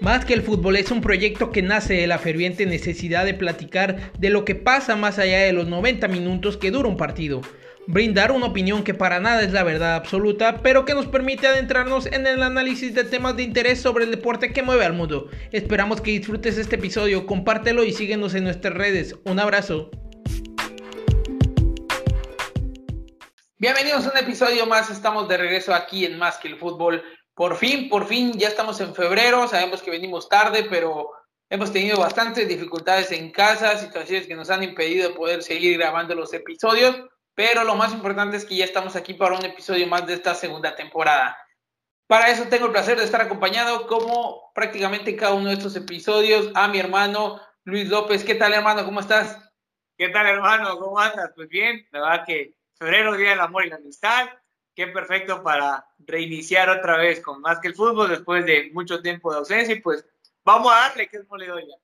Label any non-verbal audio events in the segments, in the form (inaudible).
Más que el fútbol es un proyecto que nace de la ferviente necesidad de platicar de lo que pasa más allá de los 90 minutos que dura un partido. Brindar una opinión que para nada es la verdad absoluta, pero que nos permite adentrarnos en el análisis de temas de interés sobre el deporte que mueve al mundo. Esperamos que disfrutes este episodio, compártelo y síguenos en nuestras redes. Un abrazo. Bienvenidos a un episodio más, estamos de regreso aquí en Más que el Fútbol. Por fin, por fin, ya estamos en febrero, sabemos que venimos tarde, pero hemos tenido bastantes dificultades en casa, situaciones que nos han impedido poder seguir grabando los episodios, pero lo más importante es que ya estamos aquí para un episodio más de esta segunda temporada. Para eso tengo el placer de estar acompañado, como prácticamente en cada uno de estos episodios, a mi hermano Luis López. ¿Qué tal, hermano? ¿Cómo estás? ¿Qué tal, hermano? ¿Cómo andas? Pues bien, la verdad que febrero, Día del Amor y la Amistad, qué perfecto para reiniciar otra vez con más que el fútbol después de mucho tiempo de ausencia y pues vamos a darle que es ya.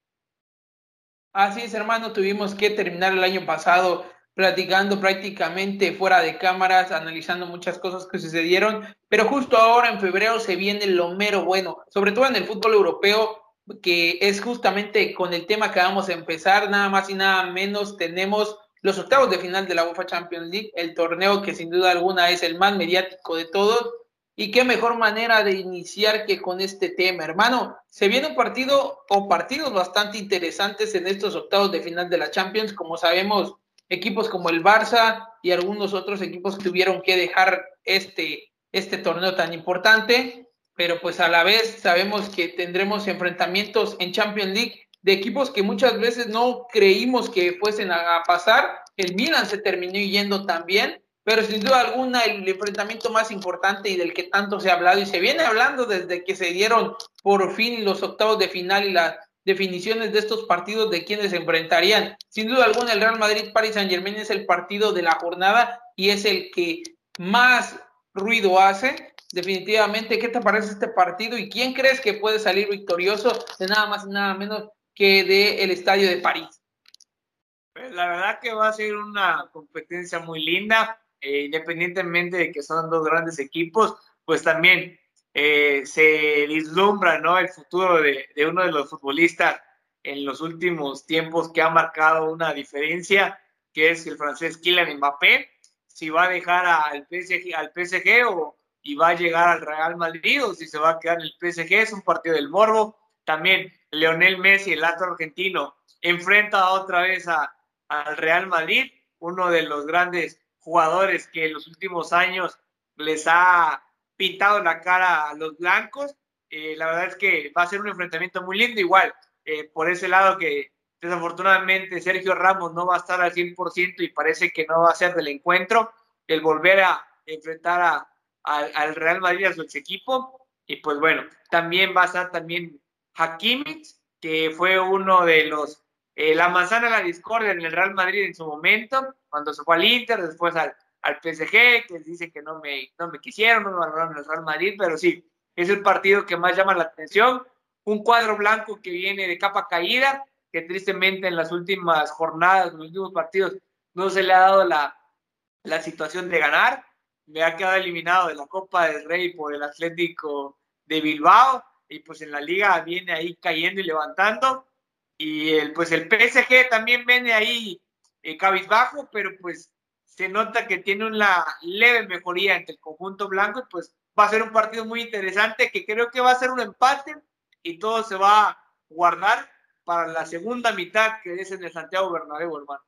Así es, hermano, tuvimos que terminar el año pasado platicando prácticamente fuera de cámaras, analizando muchas cosas que sucedieron, pero justo ahora en febrero se viene lo mero bueno, sobre todo en el fútbol europeo, que es justamente con el tema que vamos a empezar, nada más y nada menos tenemos los octavos de final de la UEFA Champions League, el torneo que sin duda alguna es el más mediático de todos. Y qué mejor manera de iniciar que con este tema, hermano. Se viene un o partidos bastante interesantes en estos octavos de final de la Champions. Como sabemos, equipos como el Barça y algunos otros equipos tuvieron que dejar este, este torneo tan importante. Pero pues a la vez sabemos que tendremos enfrentamientos en Champions League de equipos que muchas veces no creímos que fuesen a, pasar. El Milan se terminó yendo también, pero sin duda alguna el enfrentamiento más importante y del que tanto se ha hablado y se viene hablando desde que se dieron por fin los octavos de final y las definiciones de estos partidos de quienes se enfrentarían. Sin duda alguna el Real Madrid Paris Saint Germain es el partido de la jornada y es el que más ruido hace. Definitivamente, ¿qué te parece este partido y quién crees que puede salir victorioso de nada más y nada menos que del el estadio de París. Pues, la verdad que va a ser una competencia muy linda, eh, independientemente de que son dos grandes equipos, pues también eh, se vislumbra ¿no? el futuro de, de, uno de los futbolistas en los últimos tiempos que ha marcado una diferencia, que es el francés Kylian Mbappé, si va a dejar al PSG, al PSG o y va a llegar al Real Madrid o si se va a quedar en el PSG, es un partido del morbo. También Leonel Messi, el astro argentino, enfrenta otra vez a, al Real Madrid, uno de los grandes jugadores que en los últimos años les ha pintado la cara a los blancos. Eh, la verdad es que va a ser un enfrentamiento muy lindo, igual, eh, por ese lado que desafortunadamente Sergio Ramos no va a estar al 100% y parece que no va a ser del encuentro, el volver a enfrentar al Real Madrid a su ex equipo. Y pues bueno, también va a estar también Hakimi, que fue uno de los, eh, la manzana de la discordia en el Real Madrid en su momento, cuando se fue al Inter, después al, al PSG, que dicen que no me, no me quisieron, no me valoraron el Real Madrid, pero sí, es el partido que más llama la atención. Un cuadro blanco que viene de capa caída, que tristemente en las últimas jornadas, en los últimos partidos, no se le ha dado la, la situación de ganar. Me ha quedado eliminado de la Copa del Rey por el Atlético de Bilbao y pues en la liga viene ahí cayendo y levantando. Y el, pues el PSG también viene ahí eh, cabizbajo, pero pues se nota que tiene una leve mejoría entre el conjunto blanco y pues va a ser un partido muy interesante que creo que va a ser un empate y todo se va a guardar para la segunda mitad que es en el Santiago Bernabéu, hermano.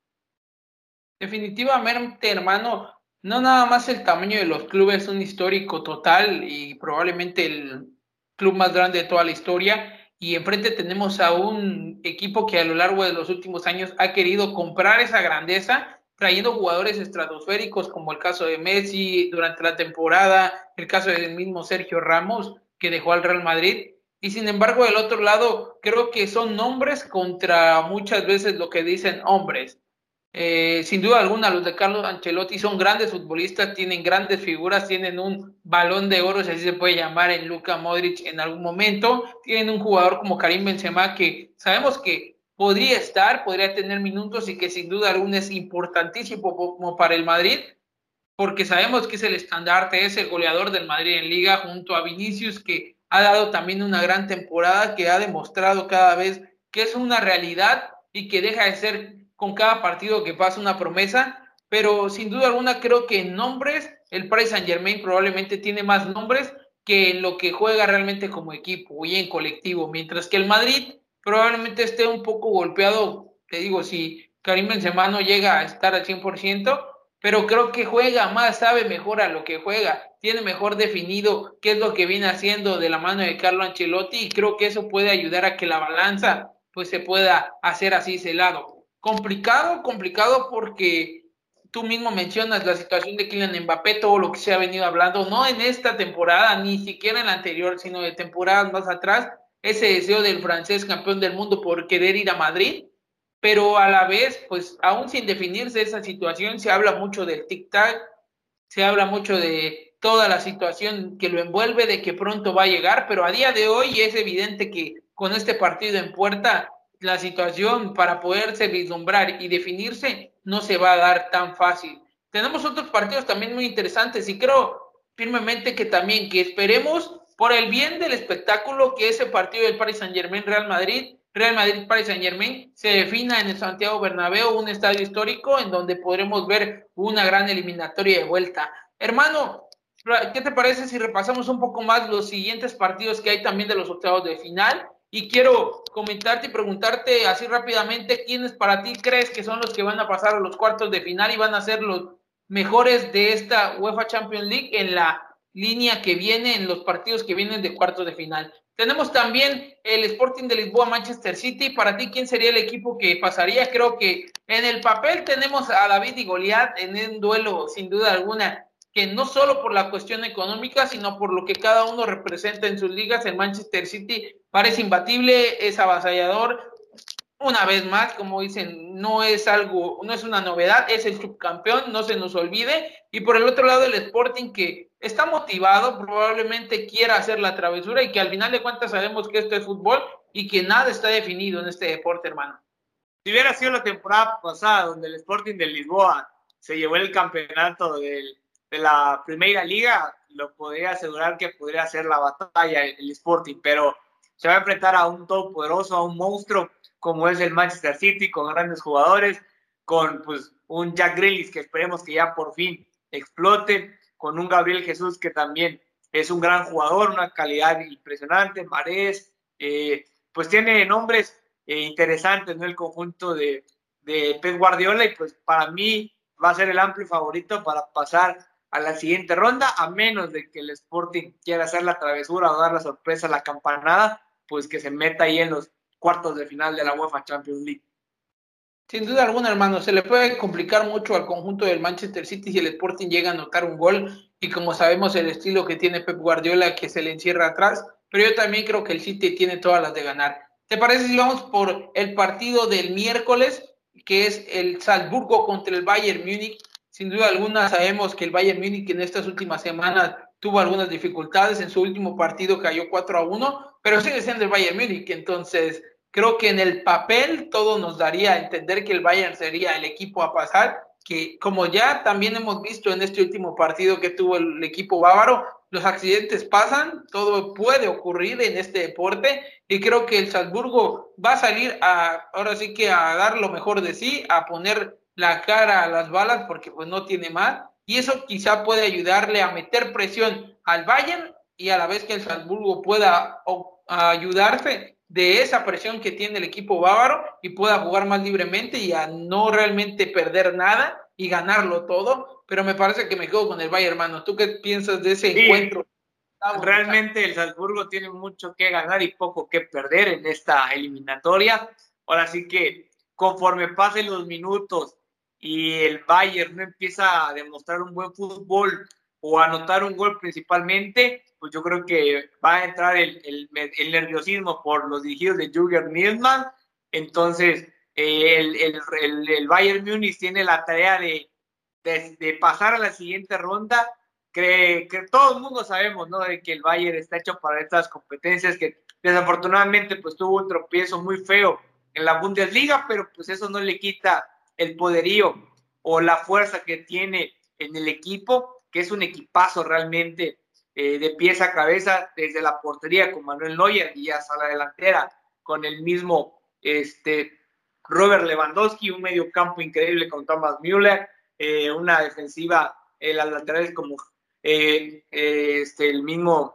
Definitivamente, hermano, no nada más el tamaño de los clubes, un histórico total y probablemente el club más grande de toda la historia. Y enfrente tenemos a un equipo que a lo largo de los últimos años ha querido comprar esa grandeza, trayendo jugadores estratosféricos, como el caso de Messi durante la temporada, el caso del mismo Sergio Ramos, que dejó al Real Madrid. Y sin embargo, del otro lado, creo que son nombres contra muchas veces lo que dicen hombres. Eh, sin duda alguna, los de Carlos Ancelotti son grandes futbolistas, tienen grandes figuras, tienen un balón de oro, si así se puede llamar, en Luka Modric en algún momento. Tienen un jugador como Karim Benzema que sabemos que podría estar, podría tener minutos y que sin duda alguna es importantísimo como para el Madrid, porque sabemos que es el estandarte, es el goleador del Madrid en liga junto a Vinicius, que ha dado también una gran temporada que ha demostrado cada vez que es una realidad y que deja de ser con cada partido que pasa una promesa, pero sin duda alguna creo que en nombres el Paris Saint Germain probablemente tiene más nombres que en lo que juega realmente como equipo y en colectivo, mientras que el Madrid probablemente esté un poco golpeado, te digo, si Karim Benzema no llega a estar al 100%, pero creo que juega más, sabe mejor a lo que juega, tiene mejor definido qué es lo que viene haciendo de la mano de Carlo Ancelotti y creo que eso puede ayudar a que la balanza pues se pueda hacer así ese lado. Complicado, complicado porque tú mismo mencionas la situación de Kylian Mbappé, todo lo que se ha venido hablando, no en esta temporada, ni siquiera en la anterior, sino de temporadas más atrás, ese deseo del francés campeón del mundo por querer ir a Madrid, pero a la vez, pues aún sin definirse esa situación, se habla mucho del tic-tac, se habla mucho de toda la situación que lo envuelve, de que pronto va a llegar, pero a día de hoy es evidente que con este partido en puerta, la situación para poderse vislumbrar y definirse no se va a dar tan fácil. Tenemos otros partidos también muy interesantes y creo firmemente que también que esperemos por el bien del espectáculo que ese partido del Paris Saint Germain Real Madrid, Real Madrid Paris Saint Germain se defina en el Santiago Bernabéu, un estadio histórico en donde podremos ver una gran eliminatoria de vuelta. Hermano, ¿qué te parece si repasamos un poco más los siguientes partidos que hay también de los octavos de final? Y quiero comentarte y preguntarte así rápidamente quiénes para ti crees que son los que van a pasar a los cuartos de final y van a ser los mejores de esta UEFA Champions League en la línea que viene, en los partidos que vienen de cuartos de final. Tenemos también el Sporting de Lisboa, Manchester City. Para ti, ¿quién sería el equipo que pasaría? Creo que en el papel tenemos a David y Goliat en un duelo, sin duda alguna, que no solo por la cuestión económica, sino por lo que cada uno representa en sus ligas, el Manchester City parece imbatible, es avasallador. Una vez más, como dicen, no es algo, no es una novedad, es el subcampeón, no se nos olvide. Y por el otro lado, el Sporting que está motivado, probablemente quiera hacer la travesura y que al final de cuentas sabemos que esto es fútbol y que nada está definido en este deporte, hermano. Si hubiera sido la temporada pasada donde el Sporting de Lisboa se llevó el campeonato del de la primera liga, lo podría asegurar que podría ser la batalla el Sporting, pero se va a enfrentar a un poderoso, a un monstruo como es el Manchester City, con grandes jugadores, con pues un Jack Grealish que esperemos que ya por fin explote, con un Gabriel Jesús que también es un gran jugador, una calidad impresionante, Marés, eh, pues tiene nombres eh, interesantes, ¿no? El conjunto de, de Pep Guardiola y pues para mí va a ser el amplio favorito para pasar a la siguiente ronda, a menos de que el Sporting quiera hacer la travesura o dar la sorpresa a la campanada, pues que se meta ahí en los cuartos de final de la UEFA Champions League. Sin duda alguna, hermano, se le puede complicar mucho al conjunto del Manchester City si el Sporting llega a anotar un gol y como sabemos el estilo que tiene Pep Guardiola que se le encierra atrás, pero yo también creo que el City tiene todas las de ganar. ¿Te parece si vamos por el partido del miércoles, que es el Salzburgo contra el Bayern Múnich? Sin duda alguna sabemos que el Bayern Múnich en estas últimas semanas tuvo algunas dificultades, en su último partido cayó 4 a 1, pero sigue siendo el Bayern Múnich, entonces creo que en el papel todo nos daría a entender que el Bayern sería el equipo a pasar, que como ya también hemos visto en este último partido que tuvo el equipo bávaro, los accidentes pasan, todo puede ocurrir en este deporte y creo que el Salzburgo va a salir a, ahora sí que a dar lo mejor de sí, a poner la cara a las balas porque pues no tiene más y eso quizá puede ayudarle a meter presión al Bayern y a la vez que el Salzburgo pueda ayudarse de esa presión que tiene el equipo bávaro y pueda jugar más libremente y a no realmente perder nada y ganarlo todo, pero me parece que me quedo con el Bayern, hermano. ¿Tú qué piensas de ese encuentro? Realmente el Salzburgo tiene mucho que ganar y poco que perder en esta eliminatoria. Ahora sí que conforme pasen los minutos y el Bayern no empieza a demostrar un buen fútbol o a anotar un gol principalmente, pues yo creo que va a entrar el, el, nerviosismo por los dirigidos de Jürgen Nilsmann. Entonces, eh, el, el, Bayern Múnich tiene la tarea de, de, pasar a la siguiente ronda. Que, que todo el mundo sabemos, ¿no? De que el Bayern está hecho para estas competencias, que desafortunadamente pues tuvo un tropiezo muy feo en la Bundesliga, pero pues eso no le quita el poderío o la fuerza que tiene en el equipo, que es un equipazo realmente eh, de pieza a cabeza desde la portería con Manuel Neuer y hasta la delantera con el mismo este, Robert Lewandowski, un medio campo increíble con Thomas Müller, eh, una defensiva en las laterales como este, el mismo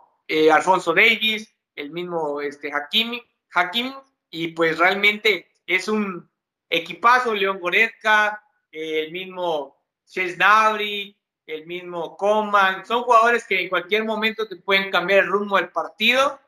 Alfonso Davis, el mismo este, Hakimi, Hakim, y pues realmente es un equipazo, León Goretzka, el mismo Chesnabri, el mismo Coman, son jugadores que en cualquier momento te pueden cambiar el rumbo del partido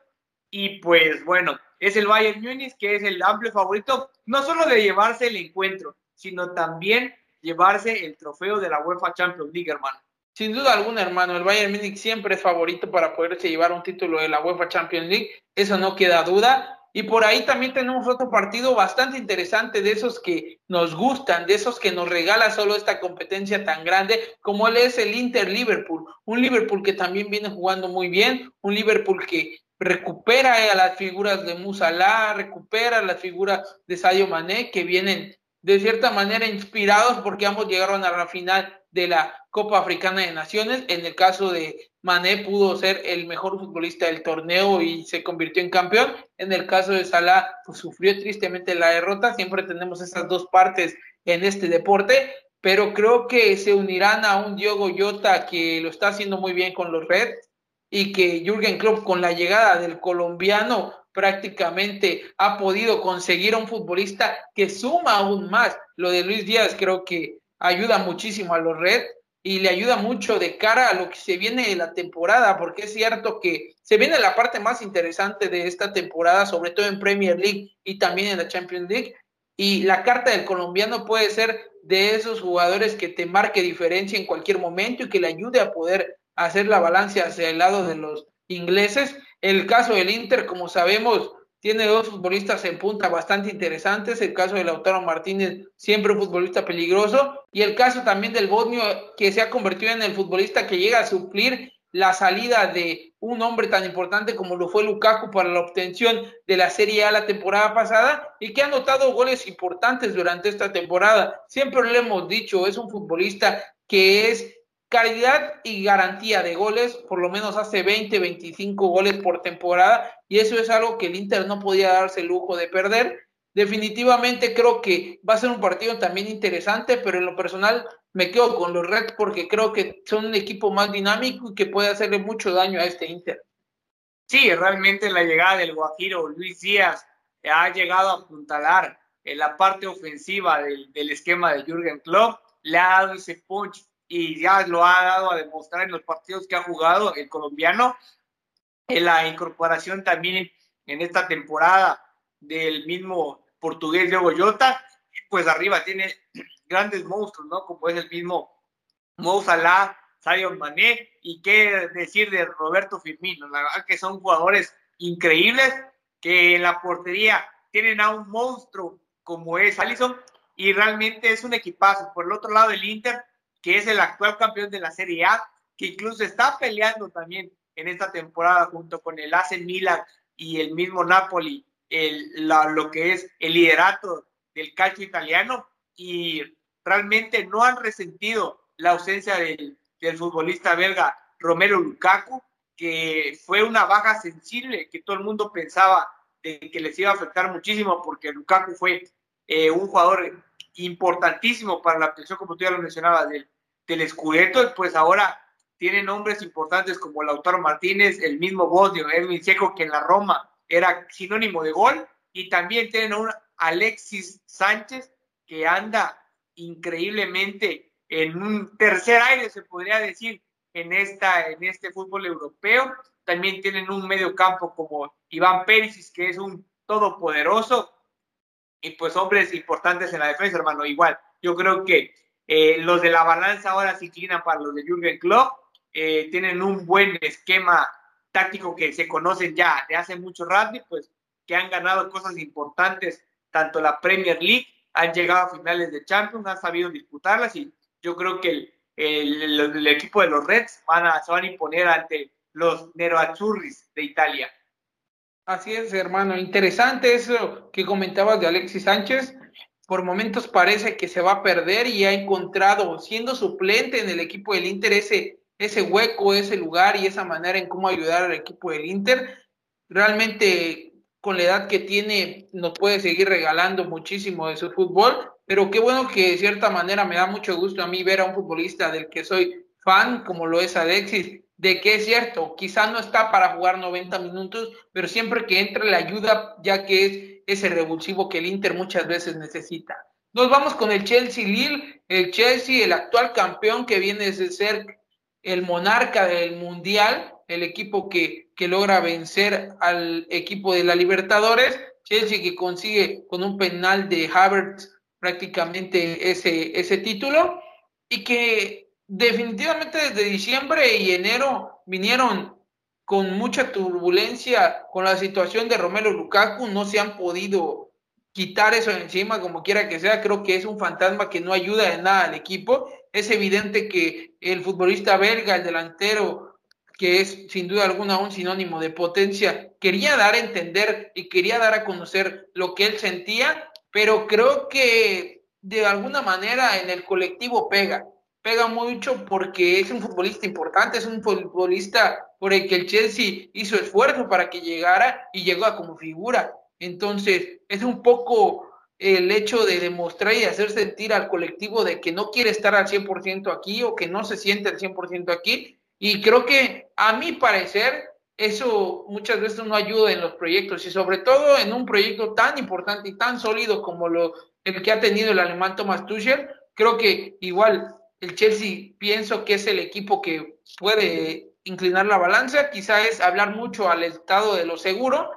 y pues bueno, es el Bayern Múnich que es el amplio favorito, no solo de llevarse el encuentro, sino también llevarse el trofeo de la UEFA Champions League, hermano. Sin duda alguna, hermano, el Bayern Múnich siempre es favorito para poderse llevar un título de la UEFA Champions League, eso no queda duda. Y por ahí también tenemos otro partido bastante interesante de esos que nos gustan, de esos que nos regala solo esta competencia tan grande como él es el Inter Liverpool. Un Liverpool que también viene jugando muy bien, un Liverpool que recupera a las figuras de Musala, recupera las figuras de Sadio Mané que vienen de cierta manera inspirados porque ambos llegaron a la final de la Copa Africana de Naciones. En el caso de Mané pudo ser el mejor futbolista del torneo y se convirtió en campeón. En el caso de Salah, pues, sufrió tristemente la derrota. Siempre tenemos esas dos partes en este deporte, pero creo que se unirán a un Diogo Jota que lo está haciendo muy bien con los Reds y que Jürgen Klopp con la llegada del colombiano prácticamente ha podido conseguir a un futbolista que suma aún más. Lo de Luis Díaz creo que ayuda muchísimo a los Reds y le ayuda mucho de cara a lo que se viene de la temporada, porque es cierto que se viene la parte más interesante de esta temporada, sobre todo en Premier League y también en la Champions League, y la carta del colombiano puede ser de esos jugadores que te marque diferencia en cualquier momento y que le ayude a poder hacer la balanza hacia el lado de los ingleses. El caso del Inter, como sabemos, tiene dos futbolistas en punta bastante interesantes, el caso de Lautaro Martínez, siempre un futbolista peligroso, y el caso también del Bosnio, que se ha convertido en el futbolista que llega a suplir la salida de un hombre tan importante como lo fue Lukaku para la obtención de la Serie A la temporada pasada y que ha anotado goles importantes durante esta temporada. Siempre lo hemos dicho, es un futbolista que es calidad y garantía de goles, por lo menos hace 20, 25 goles por temporada, y eso es algo que el Inter no podía darse el lujo de perder. Definitivamente creo que va a ser un partido también interesante, pero en lo personal me quedo con los Reds porque creo que son un equipo más dinámico y que puede hacerle mucho daño a este Inter. Sí, realmente la llegada del Guajiro Luis Díaz ha llegado a apuntalar en la parte ofensiva del, del esquema de Jürgen Klopp, le ha dado ese punch y ya lo ha dado a demostrar en los partidos que ha jugado el colombiano, en la incorporación también en esta temporada del mismo portugués de Goyota, pues arriba tiene (clears throat) grandes monstruos, ¿no? Como es el mismo Mo Salah, Sadio Mané, y qué decir de Roberto Firmino, la verdad que son jugadores increíbles que en la portería tienen a un monstruo como es Allison y realmente es un equipazo. Por el otro lado, el Inter que es el actual campeón de la Serie A, que incluso está peleando también en esta temporada junto con el AC Milan y el mismo Napoli, el, lo que es el liderato del calcio italiano y realmente no han resentido la ausencia del, del futbolista belga Romero Lukaku, que fue una baja sensible que todo el mundo pensaba de que les iba a afectar muchísimo porque Lukaku fue eh, un jugador importantísimo para la atención, como tú ya lo mencionabas, del, del Scudetto, pues ahora tiene nombres importantes como Lautaro Martínez, el mismo Bosnio, Edwin Seco, que en la Roma era sinónimo de gol, y también tienen a un Alexis Sánchez que anda increíblemente en un tercer aire, se podría decir, en, esta, en este fútbol europeo. También tienen un medio campo como Iván Pérez, que es un todopoderoso, y pues hombres importantes en la defensa, hermano. Igual, yo creo que eh, los de la balanza ahora se inclinan para los de Jürgen Klopp. Eh, tienen un buen esquema táctico que se conocen ya de hace mucho rato, pues que han ganado cosas importantes, tanto la Premier League, han llegado a finales de Champions, han sabido disputarlas y yo creo que el, el, equipo de los Reds van a, se van a imponer ante los Nerazzurris de Italia. Así es, hermano. Interesante eso que comentabas de Alexis Sánchez por momentos parece que se va a perder y ha encontrado, siendo suplente en el equipo del Inter, ese ese hueco, ese lugar y esa manera en cómo ayudar al equipo del Inter. Realmente con la edad que tiene nos puede seguir regalando muchísimo de su fútbol, pero qué bueno que de cierta manera me da mucho gusto a mí ver a un futbolista del que soy fan, como lo es Alexis, de que es cierto, quizá no está para jugar 90 minutos, pero siempre que entre le ayuda, ya que es ese revulsivo que el Inter muchas veces necesita. Nos vamos con el Chelsea Lille, el Chelsea, el actual campeón que viene de ser el monarca del Mundial, el equipo que, que logra vencer al equipo de la Libertadores, Chelsea que consigue con un penal de Havertz prácticamente ese, ese título y que definitivamente desde diciembre y enero vinieron con mucha turbulencia con la situación de Romero Lukaku, no se han podido quitar eso encima, como quiera que sea, creo que es un fantasma que no ayuda en nada al equipo. Es evidente que el futbolista belga, el delantero, que es sin duda alguna un sinónimo de potencia, quería dar a entender y quería dar a conocer lo que él sentía, pero creo que de alguna manera en el colectivo pega pega mucho porque es un futbolista importante, es un futbolista por el que el Chelsea hizo esfuerzo para que llegara y llegó a como figura. Entonces, es un poco el hecho de demostrar y hacer sentir al colectivo de que no quiere estar al 100% aquí o que no se siente al 100% aquí. Y creo que a mi parecer eso muchas veces no ayuda en los proyectos y sobre todo en un proyecto tan importante y tan sólido como lo, el que ha tenido el alemán Thomas Tuchel. Creo que igual el Chelsea pienso que es el equipo que puede inclinar la balanza, quizá es hablar mucho al estado de lo seguro,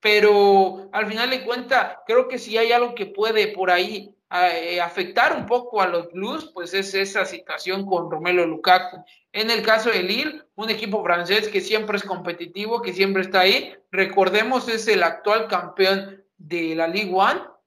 pero al final de cuentas creo que si hay algo que puede por ahí eh, afectar un poco a los Blues, pues es esa situación con Romelo Lukaku. En el caso de Lille, un equipo francés que siempre es competitivo, que siempre está ahí, recordemos es el actual campeón de la Ligue 1,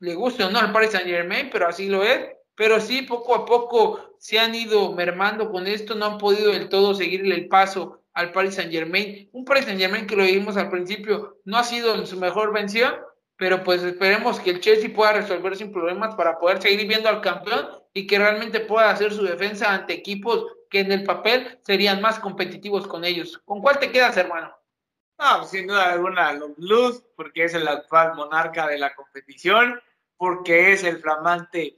le gusta o no al Paris Saint Germain, pero así lo es, pero sí poco a poco se han ido mermando con esto, no han podido del todo seguirle el paso al Paris Saint Germain. Un Paris Saint Germain que lo vimos al principio no ha sido en su mejor vención, pero pues esperemos que el Chelsea pueda resolver sin problemas para poder seguir viendo al campeón y que realmente pueda hacer su defensa ante equipos que en el papel serían más competitivos con ellos. ¿Con cuál te quedas, hermano? No, sin duda alguna, los Blues, porque es el actual monarca de la competición, porque es el flamante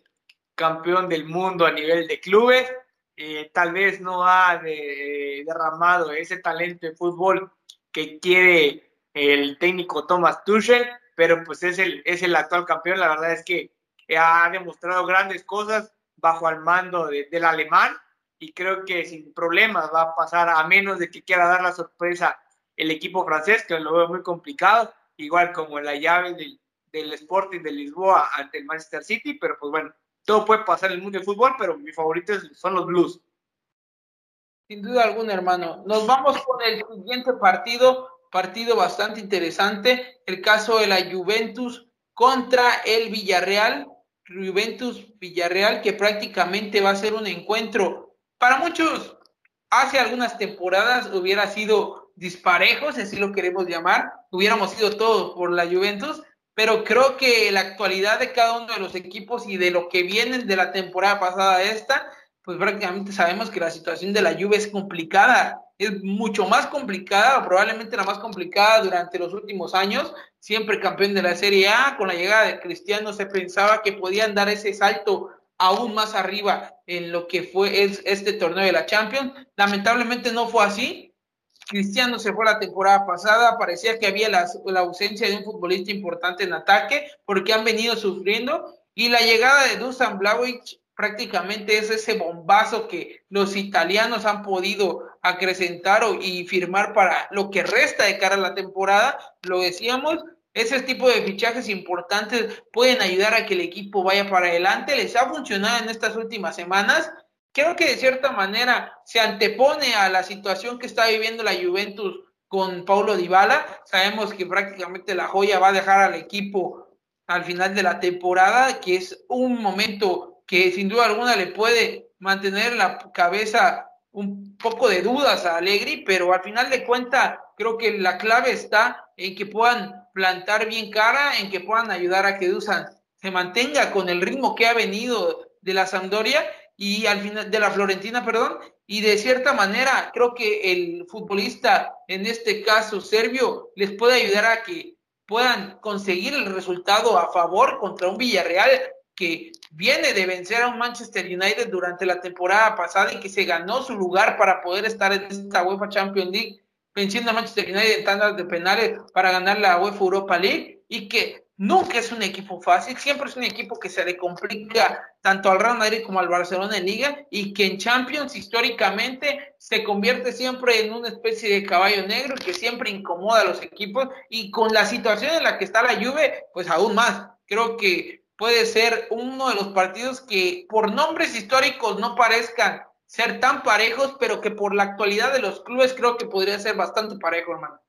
campeón del mundo a nivel de clubes. Eh, tal vez no ha derramado ese talento de fútbol que quiere el técnico Thomas Tuchel, pero pues es el, es el actual campeón. La verdad es que ha demostrado grandes cosas bajo el mando del alemán y creo que sin problemas va a pasar a menos de que quiera dar la sorpresa el equipo francés, que lo veo muy complicado, igual como la llave del, del Sporting de Lisboa ante el Manchester City, pero pues bueno, todo puede pasar en el mundo del fútbol, pero mis favoritos son los Blues. Sin duda alguna, hermano. Nos vamos con el siguiente partido, partido bastante interesante, el caso de la Juventus contra el Villarreal. Juventus Villarreal, que prácticamente va a ser un encuentro para muchos. Hace algunas temporadas hubiera sido disparejos, así lo queremos llamar, hubiéramos sido todos por la Juventus, pero creo que la actualidad de cada uno de los equipos y de lo que viene de la temporada pasada a esta, pues prácticamente sabemos que la situación de la lluvia es complicada, es mucho más complicada, probablemente la más complicada durante los últimos años, siempre campeón de la Serie A, con la llegada de Cristiano se pensaba que podían dar ese salto aún más arriba en lo que fue este torneo de la Champions, lamentablemente no fue así, Cristiano se fue la temporada pasada, parecía que había la, ausencia de un futbolista importante en ataque porque han venido sufriendo y la llegada de Dusan Blavic prácticamente es ese bombazo que los italianos han podido acrecentar y firmar para lo que resta de cara a la temporada. Lo decíamos, ese tipo de fichajes importantes pueden ayudar a que el equipo vaya para adelante. Les ha funcionado en estas últimas semanas creo que de cierta manera se antepone a la situación que está viviendo la Juventus con Paulo Dybala. Sabemos que prácticamente la joya va a dejar al equipo al final de la temporada, que es un momento que sin duda alguna le puede mantener la cabeza un poco de dudas a Allegri, pero al final de cuentas creo que la clave está en que puedan plantar bien cara, en que puedan ayudar a que Dusan se mantenga con el ritmo que ha venido de la Sampdoria y al final de la Florentina, perdón, y de cierta manera creo que el futbolista, en este caso serbio, les puede ayudar a que puedan conseguir el resultado a favor contra un Villarreal que viene de vencer a un Manchester United durante la temporada pasada y que se ganó su lugar para poder estar en esta UEFA Champions League, venciendo a Manchester United en tandas de penales para ganar la UEFA Europa League y que Nunca es un equipo fácil, siempre es un equipo que se le complica tanto al Real Madrid como al Barcelona en Liga y que en Champions históricamente se convierte siempre en una especie de caballo negro que siempre incomoda a los equipos y con la situación en la que está la Juve, pues aún más. Creo que puede ser uno de los partidos que por nombres históricos no parezcan ser tan parejos, pero que por la actualidad de los clubes creo que podría ser bastante parejo, hermano.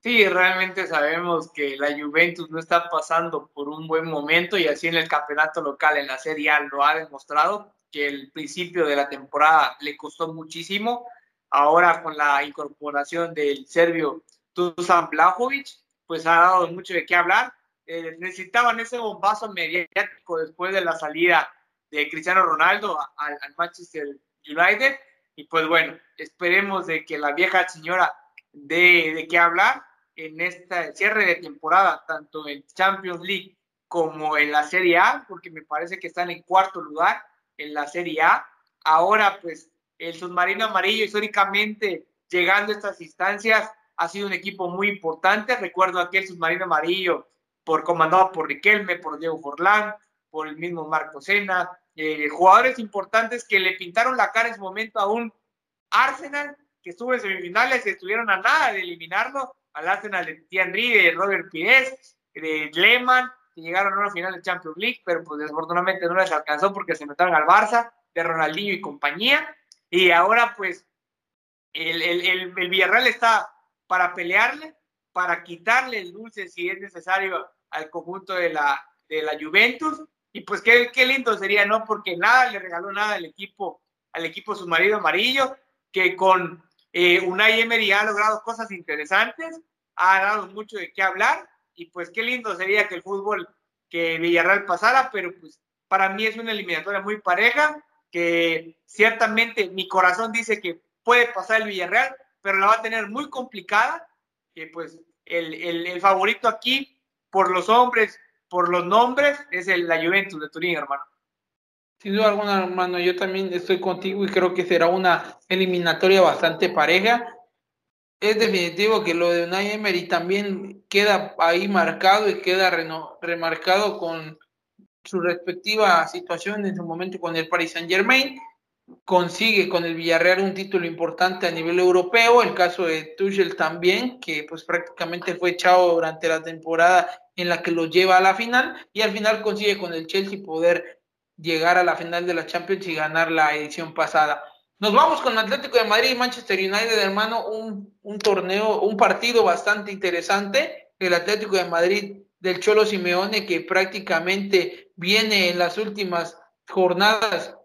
Sí, realmente sabemos que la Juventus no está pasando por un buen momento y así en el campeonato local, en la Serie A, lo ha demostrado que el principio de la temporada le costó muchísimo. Ahora con la incorporación del serbio Tuzan Blajovic, pues ha dado mucho de qué hablar. Eh, necesitaban ese bombazo mediático después de la salida de Cristiano Ronaldo al, al Manchester United. Y pues bueno, esperemos de que la vieja señora de, de qué hablar en este cierre de temporada, tanto en Champions League como en la Serie A, porque me parece que están en cuarto lugar en la Serie A. Ahora, pues, el submarino amarillo, históricamente, llegando a estas instancias, ha sido un equipo muy importante. Recuerdo aquel submarino amarillo por comandado por Riquelme, por Diego Forlán, por el mismo Marco Sena, eh, jugadores importantes que le pintaron la cara en su momento a un Arsenal que estuvo en semifinales, estuvieron a nada de eliminarlo, al Arsenal de Thierry, de Robert Pires, de Lehmann, que llegaron a una final de Champions League, pero pues desafortunadamente no les alcanzó porque se metieron al Barça, de Ronaldinho y compañía, y ahora pues el, el, el, el Villarreal está para pelearle, para quitarle el dulce si es necesario al conjunto de la, de la Juventus, y pues qué, qué lindo sería, ¿no? Porque nada le regaló nada al equipo, al equipo submarino amarillo, que con eh, Unai Emery ha logrado cosas interesantes, ha dado mucho de qué hablar y pues qué lindo sería que el fútbol que Villarreal pasara, pero pues para mí es una eliminatoria muy pareja, que ciertamente mi corazón dice que puede pasar el Villarreal, pero la va a tener muy complicada, que pues el, el, el favorito aquí por los hombres, por los nombres, es el, la Juventus de Turín, hermano. Sin duda alguna, hermano, yo también estoy contigo y creo que será una eliminatoria bastante pareja. Es definitivo que lo de Unai Emery también queda ahí marcado y queda remarcado con su respectiva situación en su momento con el Paris Saint Germain. Consigue con el Villarreal un título importante a nivel europeo. El caso de Tuchel también, que pues prácticamente fue echado durante la temporada en la que lo lleva a la final y al final consigue con el Chelsea poder llegar a la final de la Champions y ganar la edición pasada. Nos vamos con Atlético de Madrid y Manchester United, hermano, un, un torneo, un partido bastante interesante. El Atlético de Madrid del Cholo Simeone, que prácticamente viene en las últimas jornadas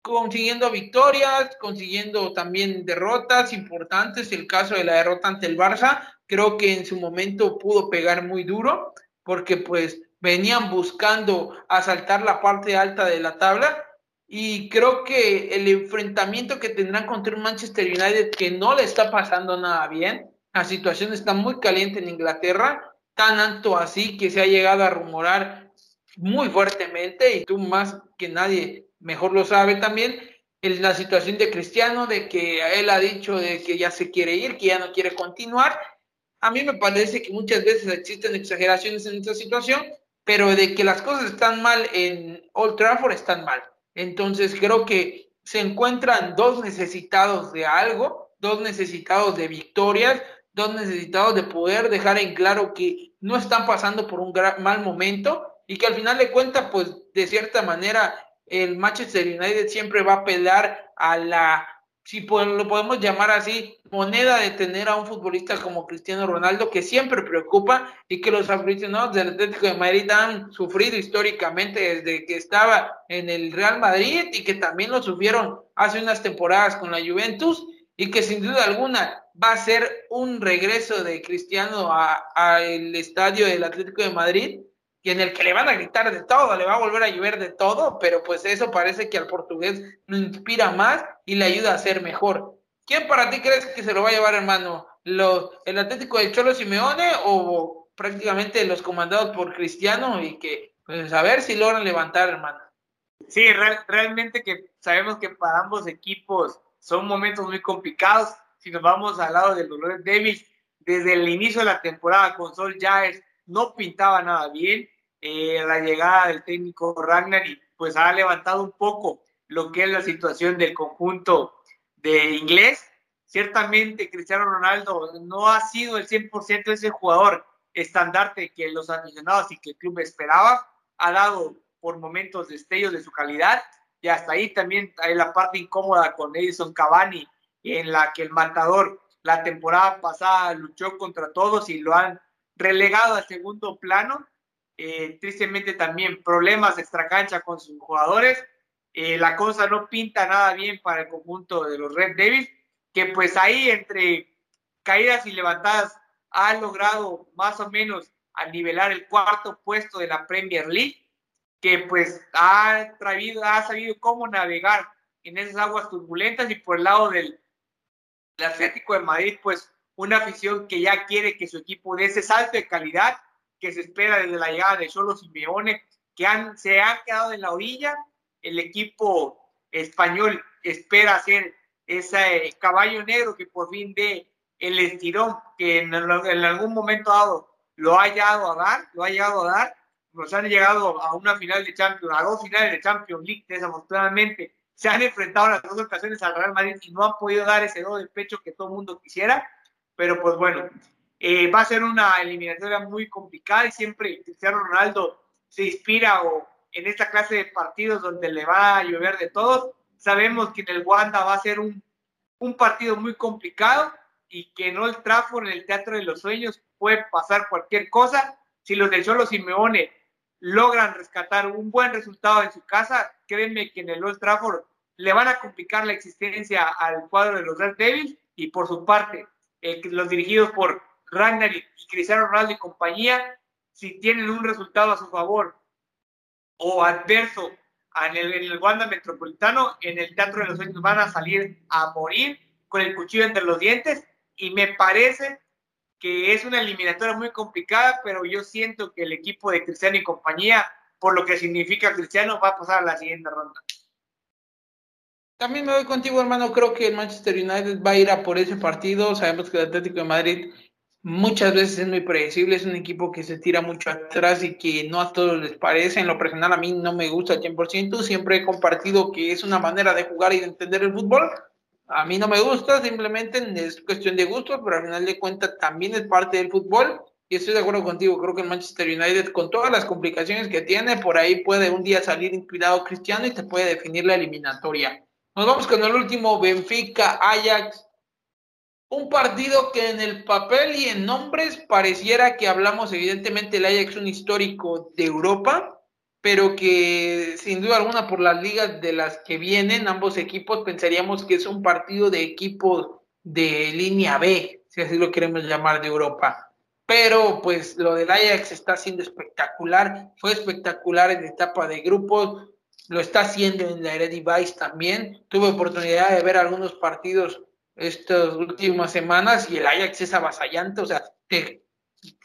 consiguiendo victorias, consiguiendo también derrotas importantes. El caso de la derrota ante el Barça, creo que en su momento pudo pegar muy duro, porque pues venían buscando asaltar la parte alta de la tabla y creo que el enfrentamiento que tendrán contra un Manchester United que no le está pasando nada bien, la situación está muy caliente en Inglaterra, tan alto así que se ha llegado a rumorar muy fuertemente y tú más que nadie mejor lo sabe también en la situación de Cristiano de que él ha dicho de que ya se quiere ir, que ya no quiere continuar. A mí me parece que muchas veces existen exageraciones en esta situación pero de que las cosas están mal en Old Trafford están mal. Entonces creo que se encuentran dos necesitados de algo, dos necesitados de victorias, dos necesitados de poder dejar en claro que no están pasando por un mal momento y que al final de cuentas, pues de cierta manera, el Manchester United siempre va a pelear a la si lo podemos llamar así, moneda de tener a un futbolista como Cristiano Ronaldo, que siempre preocupa y que los aficionados del Atlético de Madrid han sufrido históricamente desde que estaba en el Real Madrid y que también lo sufrieron hace unas temporadas con la Juventus y que sin duda alguna va a ser un regreso de Cristiano al estadio del Atlético de Madrid y en el que le van a gritar de todo, le va a volver a llover de todo, pero pues eso parece que al portugués lo inspira más y le ayuda a ser mejor. ¿Quién para ti crees que se lo va a llevar, hermano? ¿El Atlético del Cholo Simeone o prácticamente los comandados por Cristiano y que, pues a ver si logran levantar, hermano? Sí, realmente que sabemos que para ambos equipos son momentos muy complicados. Si nos vamos al lado de los Red Devils, desde el inicio de la temporada con Sol Jaes no pintaba nada bien. Eh, la llegada del técnico Ragnar y pues ha levantado un poco lo que es la situación del conjunto de inglés. Ciertamente Cristiano Ronaldo no ha sido el 100% ese jugador estandarte que los aficionados y que el club esperaba. Ha dado por momentos destellos de su calidad y hasta ahí también hay la parte incómoda con Edison Cavani en la que el matador la temporada pasada luchó contra todos y lo han relegado al segundo plano eh, tristemente también problemas extracancha con sus jugadores. Eh, la cosa no pinta nada bien para el conjunto de los Red Devils, que pues ahí entre caídas y levantadas ha logrado más o menos a nivelar el cuarto puesto de la Premier League, que pues ha, sabido cómo navegar en esas aguas turbulentas y por el lado del, del Atlético de Madrid, pues una afición que ya quiere que su equipo dé ese salto de calidad que se espera desde la llegada de Cholo Simeone, que han, se han quedado en la orilla. El equipo español espera hacer ese caballo negro que por fin dé el estirón que en, algún momento dado lo ha llegado a dar, lo ha llegado a dar. Nos han llegado a una final de Champions, a dos finales de Champions League, desafortunadamente. Se han enfrentado en las dos ocasiones al Real Madrid y no han podido dar ese do de pecho que todo el mundo quisiera. Pero pues bueno, eh, va a ser una eliminatoria muy complicada y siempre Cristiano Ronaldo se inspira o en esta clase de partidos donde le va a llover de todos. Sabemos que en el Wanda va a ser un, un partido muy complicado y que en Old Trafford, en el Teatro de los Sueños, puede pasar cualquier cosa. Si los del Cholo Simeone logran rescatar un buen resultado en su casa, créanme que en el Old Trafford le van a complicar la existencia al cuadro de los Red Devils y por su parte, los dirigidos por Ragnar y Cristiano Ronaldo y compañía, si tienen un resultado a su favor o adverso en el, en el Wanda Metropolitano, en el Teatro de los Sueños van a salir a morir con el cuchillo entre los dientes y me parece que es una eliminatoria muy complicada, pero yo siento que el equipo de Cristiano y compañía, por lo que significa Cristiano, va a pasar a la siguiente ronda. También me voy contigo, hermano. Creo que el Manchester United va a ir a por ese partido. Sabemos que el Atlético de Madrid muchas veces es muy predecible, es un equipo que se tira mucho atrás y que no a todos les parece. En lo personal a mí no me gusta al 100%, siempre he compartido que es una manera de jugar y de entender el fútbol. A mí no me gusta, simplemente es cuestión de gusto, pero al final de cuentas también es parte del fútbol. Y estoy de acuerdo contigo, creo que el Manchester United, con todas las complicaciones que tiene, por ahí puede un día salir inspirado Cristiano y te puede definir la eliminatoria. Nos vamos con el último, Benfica, Ajax. Un partido que en el papel y en nombres pareciera que hablamos, evidentemente el Ajax un histórico de Europa, pero que sin duda alguna por las ligas de las que vienen ambos equipos pensaríamos que es un partido de equipos de línea B, si así lo queremos llamar, de Europa. Pero pues lo del Ajax está siendo espectacular, fue espectacular en etapa de grupos, lo está haciendo en la Eredivisie también. Tuve oportunidad de ver algunos partidos estas últimas semanas y el Ajax es avasallante, o sea, te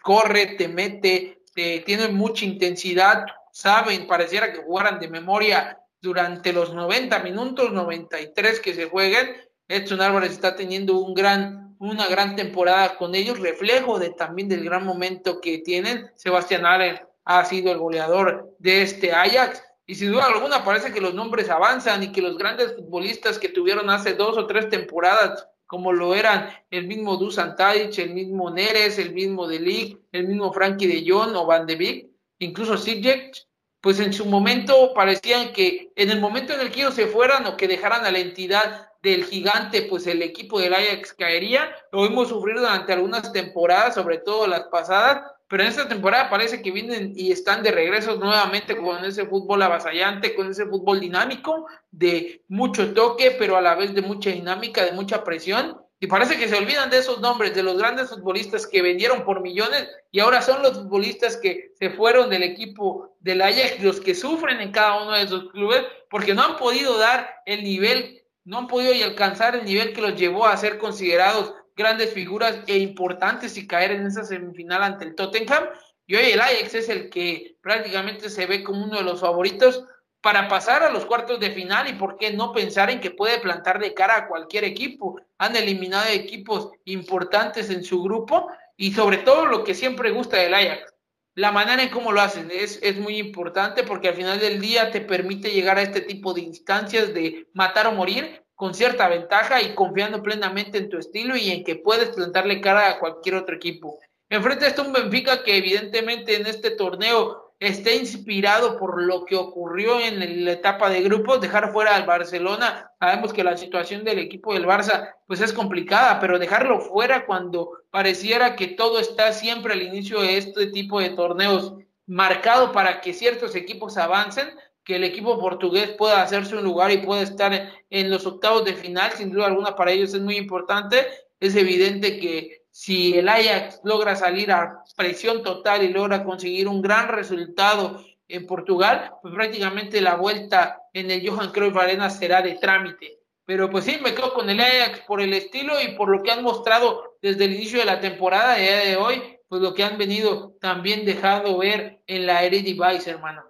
corre, te mete, te, tiene mucha intensidad, saben, pareciera que jugaran de memoria durante los 90 minutos, 93 que se jueguen. Edson Álvarez está teniendo un gran, una gran temporada con ellos, reflejo de también del gran momento que tienen. Sebastián Allen ha sido el goleador de este Ajax y sin duda alguna parece que los nombres avanzan y que los grandes futbolistas que tuvieron hace dos o tres temporadas, como lo eran el mismo Dusan Tadic, el mismo Neres, el mismo Delic, el mismo Frankie de Jong o Van de Beek, incluso Sijek, pues en su momento parecían que en el momento en el que ellos se fueran o que dejaran a la entidad del gigante, pues el equipo del Ajax caería. Lo hemos sufrido durante algunas temporadas, sobre todo las pasadas, pero en esta temporada parece que vienen y están de regreso nuevamente con ese fútbol avasallante, con ese fútbol dinámico, de mucho toque, pero a la vez de mucha dinámica, de mucha presión. Y parece que se olvidan de esos nombres, de los grandes futbolistas que vendieron por millones y ahora son los futbolistas que se fueron del equipo del Ajax, los que sufren en cada uno de esos clubes, porque no han podido dar el nivel, no han podido alcanzar el nivel que los llevó a ser considerados grandes figuras e importantes y caer en esa semifinal ante el Tottenham. Y hoy el Ajax es el que prácticamente se ve como uno de los favoritos para pasar a los cuartos de final y por qué no pensar en que puede plantar de cara a cualquier equipo. Han eliminado equipos importantes en su grupo y sobre todo lo que siempre gusta del Ajax, la manera en cómo lo hacen es, es muy importante porque al final del día te permite llegar a este tipo de instancias de matar o morir con cierta ventaja y confiando plenamente en tu estilo y en que puedes plantarle cara a cualquier otro equipo. Enfrente está un Benfica que evidentemente en este torneo esté inspirado por lo que ocurrió en la etapa de grupos, dejar fuera al Barcelona, sabemos que la situación del equipo del Barça pues es complicada, pero dejarlo fuera cuando pareciera que todo está siempre al inicio de este tipo de torneos marcado para que ciertos equipos avancen, que el equipo portugués pueda hacerse un lugar y pueda estar en los octavos de final, sin duda alguna para ellos es muy importante, es evidente que si el Ajax logra salir a presión total y logra conseguir un gran resultado en Portugal, pues prácticamente la vuelta en el Johan Cruyff Arena será de trámite. Pero pues sí, me quedo con el Ajax por el estilo y por lo que han mostrado desde el inicio de la temporada de, de hoy, pues lo que han venido también dejado ver en la Eredivisie, hermano.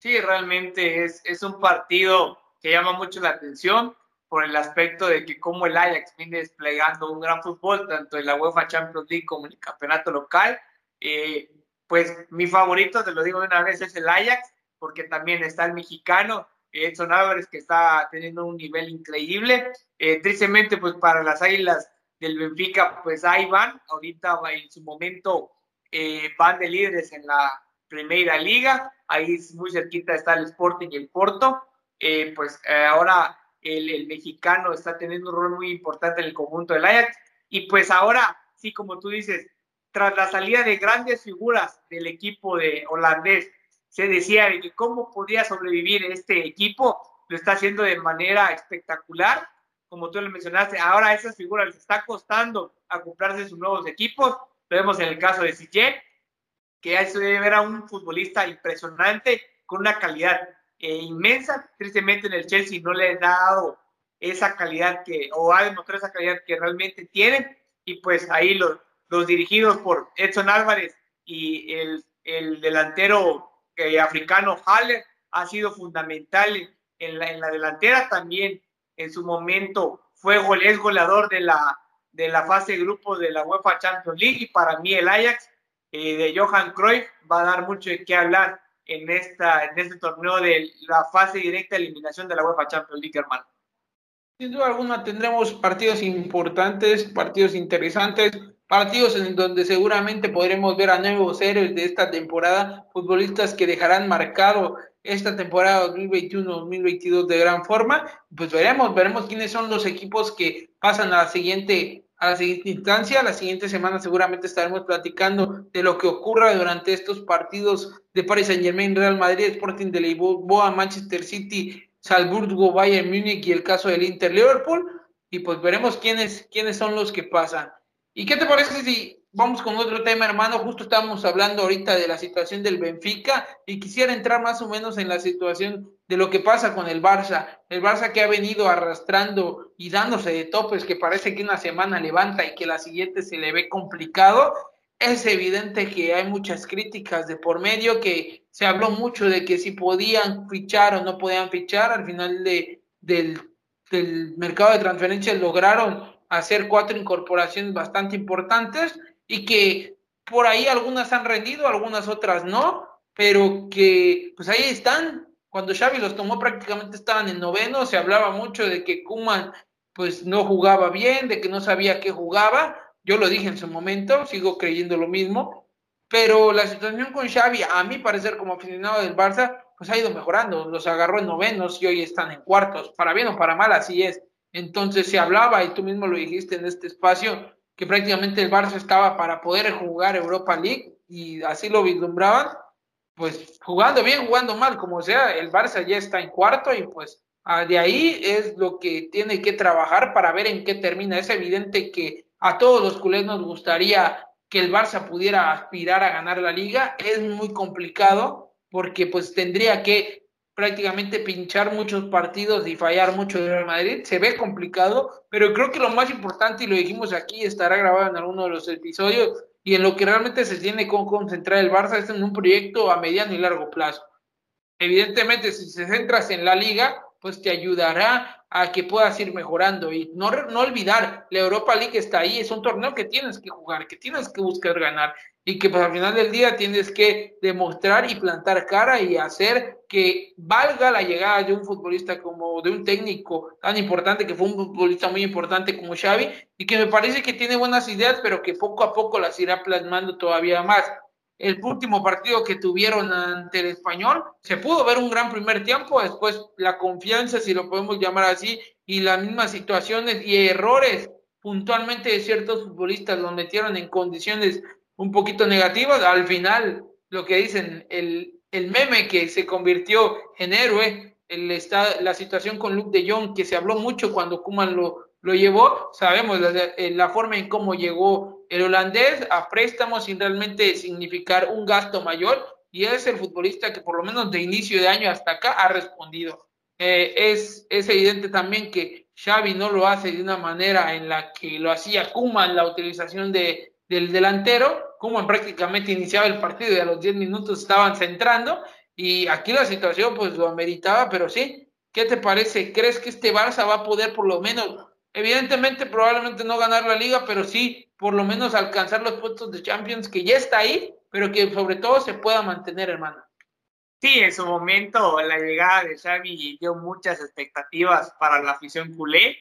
Sí, realmente es, es un partido que llama mucho la atención por el aspecto de que como el Ajax viene desplegando un gran fútbol, tanto en la UEFA Champions League como en el campeonato local. Eh, pues mi favorito, te lo digo de una vez, es el Ajax, porque también está el mexicano, Edson Álvarez, que está teniendo un nivel increíble. Eh, tristemente, pues para las Águilas del Benfica, pues ahí van, ahorita en su momento eh, van de líderes en la Primera Liga, ahí muy cerquita está el Sporting y el Porto, pues ahora el, mexicano está teniendo un rol muy importante en el conjunto del Ajax. Y pues ahora, sí, como tú dices, tras la salida de grandes figuras del equipo de holandés, se decía de que cómo podía sobrevivir este equipo, lo está haciendo de manera espectacular, como tú lo mencionaste, ahora esas figuras les está costando acoplarse sus nuevos equipos, lo vemos en el caso de Sille, que se debe ver a un futbolista impresionante con una calidad eh, inmensa. Tristemente en el Chelsea no le ha dado esa calidad que, o ha demostrado esa calidad que realmente tiene. Y pues ahí los, los dirigidos por Edson Álvarez y el, el delantero eh, africano Haller ha sido fundamental en la, en la delantera. También en su momento fue gol, es goleador de la, de la fase de grupo de la UEFA Champions League y para mí el Ajax de Johan Cruyff va a dar mucho de qué hablar en, esta, en este torneo de la fase directa de eliminación de la UEFA Champions League, hermano. Sin duda alguna tendremos partidos importantes, partidos interesantes, partidos en donde seguramente podremos ver a nuevos héroes de esta temporada, futbolistas que dejarán marcado esta temporada 2021-2022 de gran forma. Pues veremos, veremos quiénes son los equipos que pasan a la siguiente a la siguiente instancia. La siguiente semana seguramente estaremos platicando de lo que ocurra durante estos partidos de Paris Saint Germain, Real Madrid, Sporting de Lisboa, Manchester City, Salzburgo, Bayern Múnich y el caso del Inter Liverpool. Y pues veremos quiénes, quiénes son los que pasan. ¿Y qué te parece si vamos con otro tema, hermano. Justo estamos hablando ahorita de la situación del Benfica y quisiera entrar más o menos en la situación de lo que pasa con el Barça. El Barça que ha venido arrastrando y dándose de topes, que parece que una semana levanta y que la siguiente se le ve complicado. Es evidente que hay muchas críticas de por medio, que se habló mucho de que si podían fichar o no podían fichar. Al final de, del, del mercado de transferencias lograron hacer cuatro incorporaciones bastante importantes y que por ahí algunas han rendido, algunas otras no, pero que pues ahí están. Cuando Xavi los tomó prácticamente estaban en noveno, se hablaba mucho de que Kuman pues no jugaba bien, de que no sabía qué jugaba. Yo lo dije en su momento, sigo creyendo lo mismo, pero la situación con Xavi, a mi parecer como aficionado del Barça, pues ha ido mejorando. Los agarró en novenos y hoy están en cuartos. Para bien o para mal, así es. Entonces se hablaba, y tú mismo lo dijiste en este espacio, que prácticamente el Barça estaba para poder jugar Europa League y así lo vislumbraban, pues jugando bien, jugando mal, como sea, el Barça ya está en cuarto y pues Ah, de ahí es lo que tiene que trabajar para ver en qué termina. Es evidente que a todos los culés nos gustaría que el Barça pudiera aspirar a ganar la liga. Es muy complicado porque pues tendría que prácticamente pinchar muchos partidos y fallar mucho de Real Madrid. Se ve complicado, pero creo que lo más importante, y lo dijimos aquí, estará grabado en alguno de los episodios, y en lo que realmente se tiene que concentrar el Barça es en un proyecto a mediano y largo plazo. Evidentemente, si se centras en la liga, pues te ayudará a que puedas ir mejorando. Y no, no olvidar, la Europa League está ahí, es un torneo que tienes que jugar, que tienes que buscar ganar. Y que pues, al final del día tienes que demostrar y plantar cara y hacer que valga la llegada de un futbolista como de un técnico tan importante que fue un futbolista muy importante como Xavi y que me parece que tiene buenas ideas pero que poco a poco las irá plasmando todavía más el último partido que tuvieron ante el español, se pudo ver un gran primer tiempo, después la confianza, si lo podemos llamar así, y las mismas situaciones y errores puntualmente de ciertos futbolistas los metieron en condiciones un poquito negativas. Al final, lo que dicen, el, el meme que se convirtió en héroe, el está, la situación con Luke de Jong, que se habló mucho cuando Kuman lo, lo llevó, sabemos la, la forma en cómo llegó el holandés a préstamos sin realmente significar un gasto mayor y es el futbolista que por lo menos de inicio de año hasta acá ha respondido. Eh, es, evidente también que Xavi no lo hace de una manera en la que lo hacía Kuman la utilización de, del delantero. Kuman prácticamente iniciaba el partido y a los 10 minutos estaban centrando y aquí la situación pues lo ameritaba, pero sí, ¿qué te parece? ¿Crees que este Barça va a poder por lo menos, evidentemente probablemente no ganar la liga, pero sí por lo menos alcanzar los puestos de Champions, que ya está ahí, pero que sobre todo se pueda mantener, hermano. Sí, en su momento la llegada de Xavi dio muchas expectativas para la afición culé.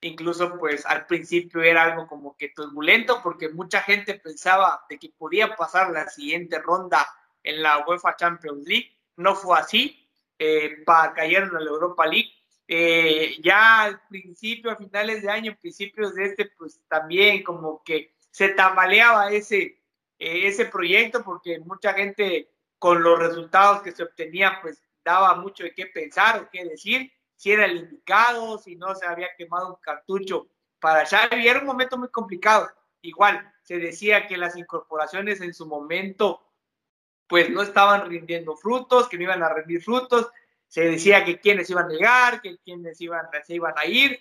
Incluso pues al principio era algo como que turbulento porque mucha gente pensaba de que podía pasar la siguiente ronda en la UEFA Champions League. No fue así. Eh, para, cayeron en la Europa League eh, ya al principio, a finales de año, principios de este, pues también como que se tambaleaba ese, eh, ese proyecto porque mucha gente con los resultados que se obtenían, pues daba mucho de qué pensar o qué decir, si era el indicado, si no se había quemado un cartucho para Xavi. Era un momento muy complicado. Igual, se decía que las incorporaciones en su momento pues no estaban rindiendo frutos, que no iban a rendir frutos, se decía que quienes iban a llegar, que quienes iban, se iban a ir,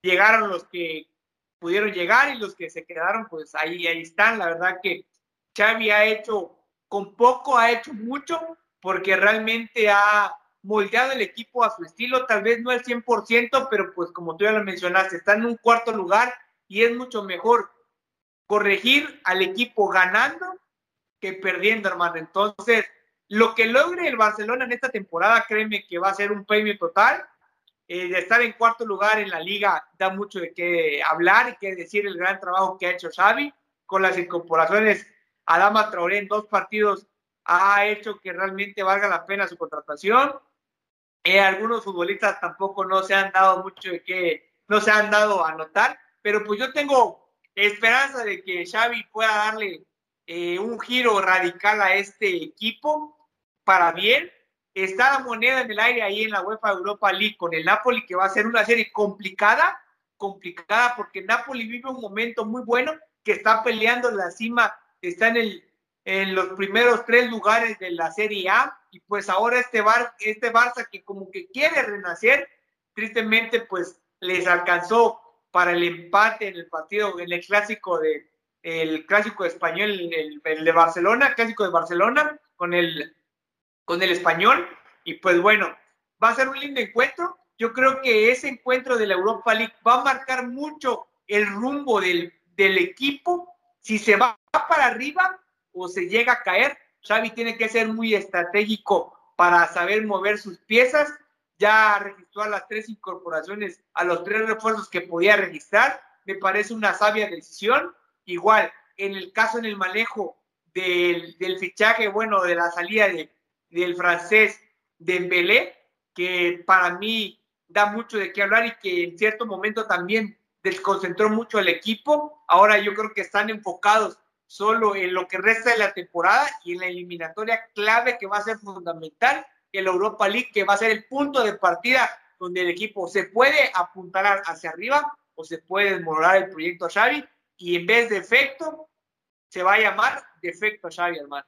llegaron los que pudieron llegar y los que se quedaron, pues ahí, ahí están. La verdad que Xavi ha hecho, con poco ha hecho mucho, porque realmente ha moldeado el equipo a su estilo, tal vez no al 100%, pero pues como tú ya lo mencionaste, está en un cuarto lugar y es mucho mejor corregir al equipo ganando que perdiendo, hermano. Entonces, lo que logre el Barcelona en esta temporada, créeme que va a ser un premio total. Eh, de estar en cuarto lugar en la liga da mucho de qué hablar y qué decir el gran trabajo que ha hecho Xavi con las incorporaciones. Adama Traoré en dos partidos ha hecho que realmente valga la pena su contratación. Eh, algunos futbolistas tampoco no se han dado mucho de qué, no se han dado a notar, pero pues yo tengo esperanza de que Xavi pueda darle eh, un giro radical a este equipo para bien. Está la moneda en el aire ahí en la UEFA Europa League con el Napoli, que va a ser una serie complicada, complicada, porque Napoli vive un momento muy bueno, que está peleando la cima, está en, el, en los primeros tres lugares de la Serie A, y pues ahora este, Bar, este Barça que como que quiere renacer, tristemente pues les alcanzó para el empate en el partido, en el clásico de el clásico español, el, el de Barcelona, clásico de Barcelona, con el con el español. Y pues bueno, va a ser un lindo encuentro. Yo creo que ese encuentro de la Europa League va a marcar mucho el rumbo del, del equipo. Si se va para arriba o se llega a caer, Xavi tiene que ser muy estratégico para saber mover sus piezas. Ya registró a las tres incorporaciones, a los tres refuerzos que podía registrar. Me parece una sabia decisión. Igual, en el caso en el manejo del, del fichaje, bueno, de la salida de, del francés Dembélé, que para mí da mucho de qué hablar y que en cierto momento también desconcentró mucho al equipo. Ahora yo creo que están enfocados solo en lo que resta de la temporada y en la eliminatoria clave que va a ser fundamental, el Europa League, que va a ser el punto de partida donde el equipo se puede apuntar hacia arriba o se puede desmoronar el proyecto Xavi y en vez de efecto se va a llamar defecto Xavi, hermano.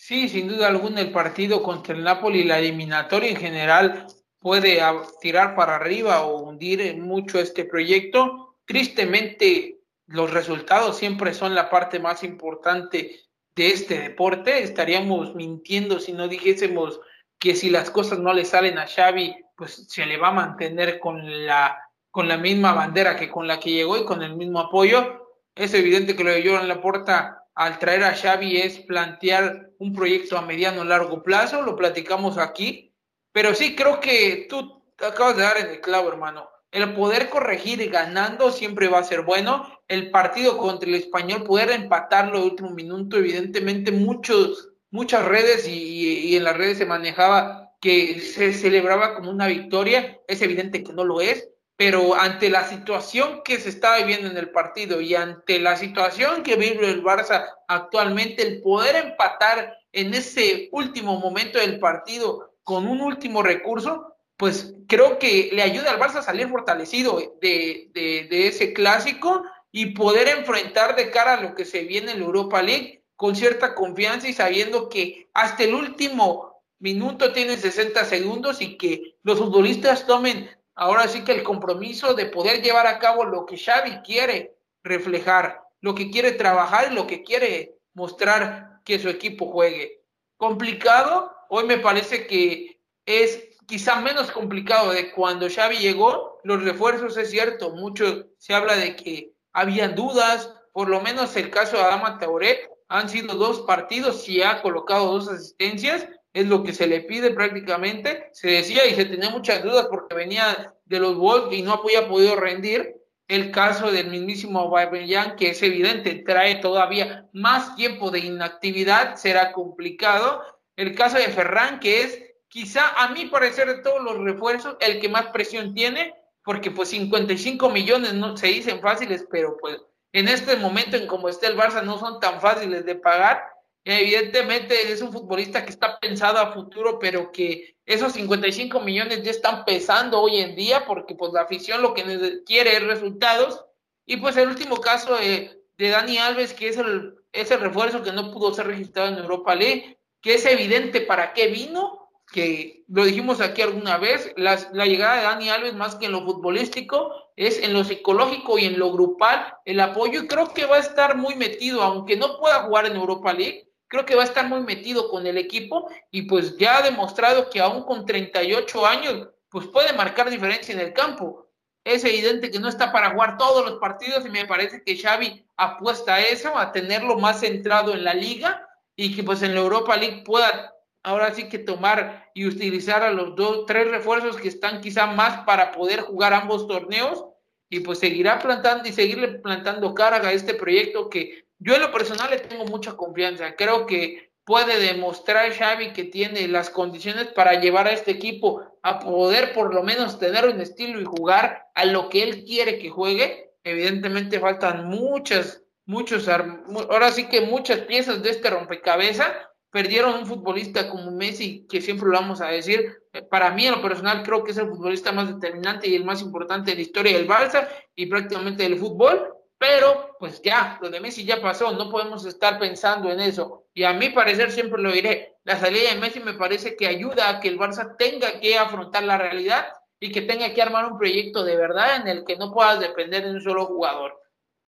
Sí, sin duda alguna el partido contra el Napoli, la eliminatoria en general puede tirar para arriba o hundir mucho este proyecto. Tristemente, los resultados siempre son la parte más importante de este deporte. Estaríamos mintiendo si no dijésemos que si las cosas no le salen a Xavi, pues se le va a mantener con la, con la misma bandera que con la que llegó y con el mismo apoyo. Es evidente que lo de Joran Laporta al traer a Xavi es plantear un proyecto a mediano largo plazo, lo platicamos aquí, pero sí creo que tú acabas de dar en el clavo, hermano. El poder corregir ganando siempre va a ser bueno. El partido contra el español, poder empatarlo de último minuto, evidentemente muchos, muchas redes y, y en las redes se manejaba que se celebraba como una victoria. Es evidente que no lo es pero ante la situación que se está viviendo en el partido y ante la situación que vive el Barça actualmente, el poder empatar en ese último momento del partido con un último recurso, pues creo que le ayuda al Barça a salir fortalecido de, de, ese clásico y poder enfrentar de cara a lo que se viene en la Europa League con cierta confianza y sabiendo que hasta el último minuto tienen 60 segundos y que los futbolistas tomen ahora sí que el compromiso de poder llevar a cabo lo que Xavi quiere reflejar, lo que quiere trabajar y lo que quiere mostrar que su equipo juegue. Complicado, hoy me parece que es quizá menos complicado de cuando Xavi llegó, los refuerzos es cierto, mucho se habla de que había dudas, por lo menos el caso de Adama Tauré, han sido dos partidos y ha colocado dos asistencias, es lo que se le pide prácticamente. Se decía y se tenía muchas dudas porque venía de los Wolves y no había podido rendir. El caso del mismísimo Aubameyang, que es evidente, trae todavía más tiempo de inactividad, será complicado. El caso de Ferran, que es quizá a mi parecer de todos los refuerzos, el que más presión tiene, porque pues 55 millones no se dicen fáciles, pero pues en este momento en como está el Barça no son tan fáciles de pagar Evidentemente es un futbolista que está pensado a futuro, pero que esos 55 millones ya están pesando hoy en día porque pues la afición lo que quiere es resultados. Y pues el último caso de, de Dani Alves, que es el, ese refuerzo que no pudo ser registrado en Europa League, que es evidente para qué vino, que lo dijimos aquí alguna vez, la llegada de Dani Alves más que en lo futbolístico es en lo psicológico y en lo grupal el apoyo y creo que va a estar muy metido, aunque no pueda jugar en Europa League, creo que va a estar muy metido con el equipo y pues ya ha demostrado que aún con 38 años, pues puede marcar diferencia en el campo. Es evidente que no está para jugar todos los partidos y me parece que Xavi apuesta a eso, a tenerlo más centrado en la liga y que pues en la Europa League pueda ahora sí que tomar y utilizar a los dos, tres refuerzos que están quizá más para poder jugar ambos torneos y pues seguirá plantando y seguirle plantando carga a este proyecto que yo en lo personal le tengo mucha confianza. Creo que puede demostrar Xavi que tiene las condiciones para llevar a este equipo a poder por lo menos tener un estilo y jugar a lo que él quiere que juegue. Evidentemente faltan muchas, muchos, ahora sí que muchas piezas de este rompecabezas. Perdieron un futbolista como Messi, que siempre lo vamos a decir. Para mí, en lo personal, creo que es el futbolista más determinante y el más importante de la historia del Barça y prácticamente del fútbol pero, pues ya, lo de Messi ya pasó, no podemos estar pensando en eso. Y a mi parecer, siempre lo diré, la salida de Messi me parece que ayuda a que el Barça tenga que afrontar la realidad y que tenga que armar un proyecto de verdad en el que no puedas depender de un solo jugador.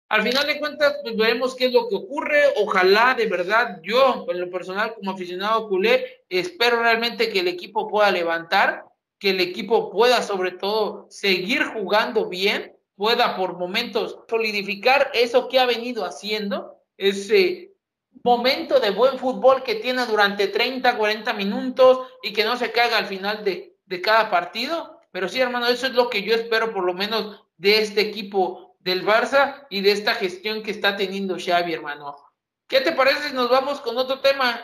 Al final de cuentas, pues veremos qué es lo que ocurre. Ojalá, de verdad, yo, en lo personal, como aficionado culé, espero realmente que el equipo pueda levantar, que el equipo pueda, sobre todo, seguir jugando bien pueda por momentos solidificar eso que ha venido haciendo, ese momento de buen fútbol que tiene durante 30, 40 minutos y que no se caiga al final de, de cada partido. Pero sí, hermano, eso es lo que yo espero por lo menos de este equipo del Barça y de esta gestión que está teniendo Xavi, hermano. ¿Qué te parece nos vamos con otro tema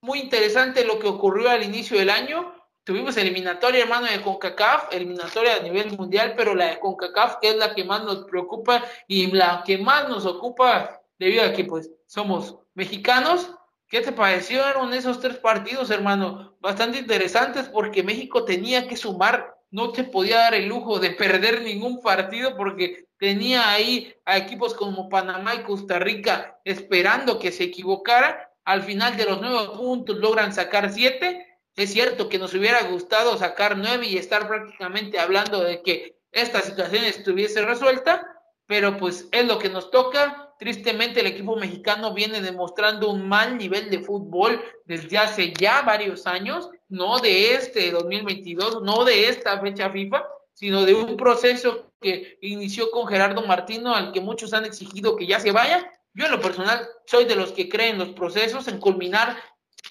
muy interesante, lo que ocurrió al inicio del año? Tuvimos eliminatoria, hermano, de CONCACAF, eliminatoria a nivel mundial, pero la de CONCACAF, que es la que más nos preocupa y la que más nos ocupa debido a que pues somos mexicanos, ¿Qué te parecieron esos tres partidos, hermano? Bastante interesantes porque México tenía que sumar, no te podía dar el lujo de perder ningún partido porque tenía ahí a equipos como Panamá y Costa Rica esperando que se equivocara. Al final de los nueve puntos logran sacar siete. Es cierto que nos hubiera gustado sacar nueve y estar prácticamente hablando de que esta situación estuviese resuelta, pero pues es lo que nos toca. Tristemente el equipo mexicano viene demostrando un mal nivel de fútbol desde hace ya varios años, no de este 2022, no de esta fecha FIFA, sino de un proceso que inició con Gerardo Martino, al que muchos han exigido que ya se vaya. Yo en lo personal soy de los que creen los procesos, en culminar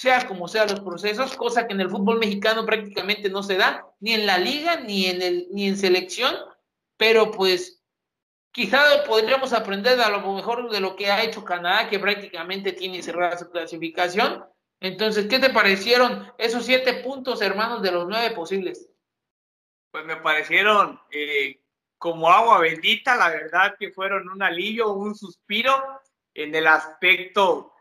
sea como sean los procesos, cosa que en el fútbol mexicano prácticamente no se da, ni en la liga, ni en, el, ni en selección, pero pues quizá podríamos aprender a lo mejor de lo que ha hecho Canadá, que prácticamente tiene cerrada su clasificación. Entonces, ¿qué te parecieron esos siete puntos, hermanos, de los nueve posibles? Pues me parecieron eh, como agua bendita, la verdad que fueron un alivio, un suspiro en el aspecto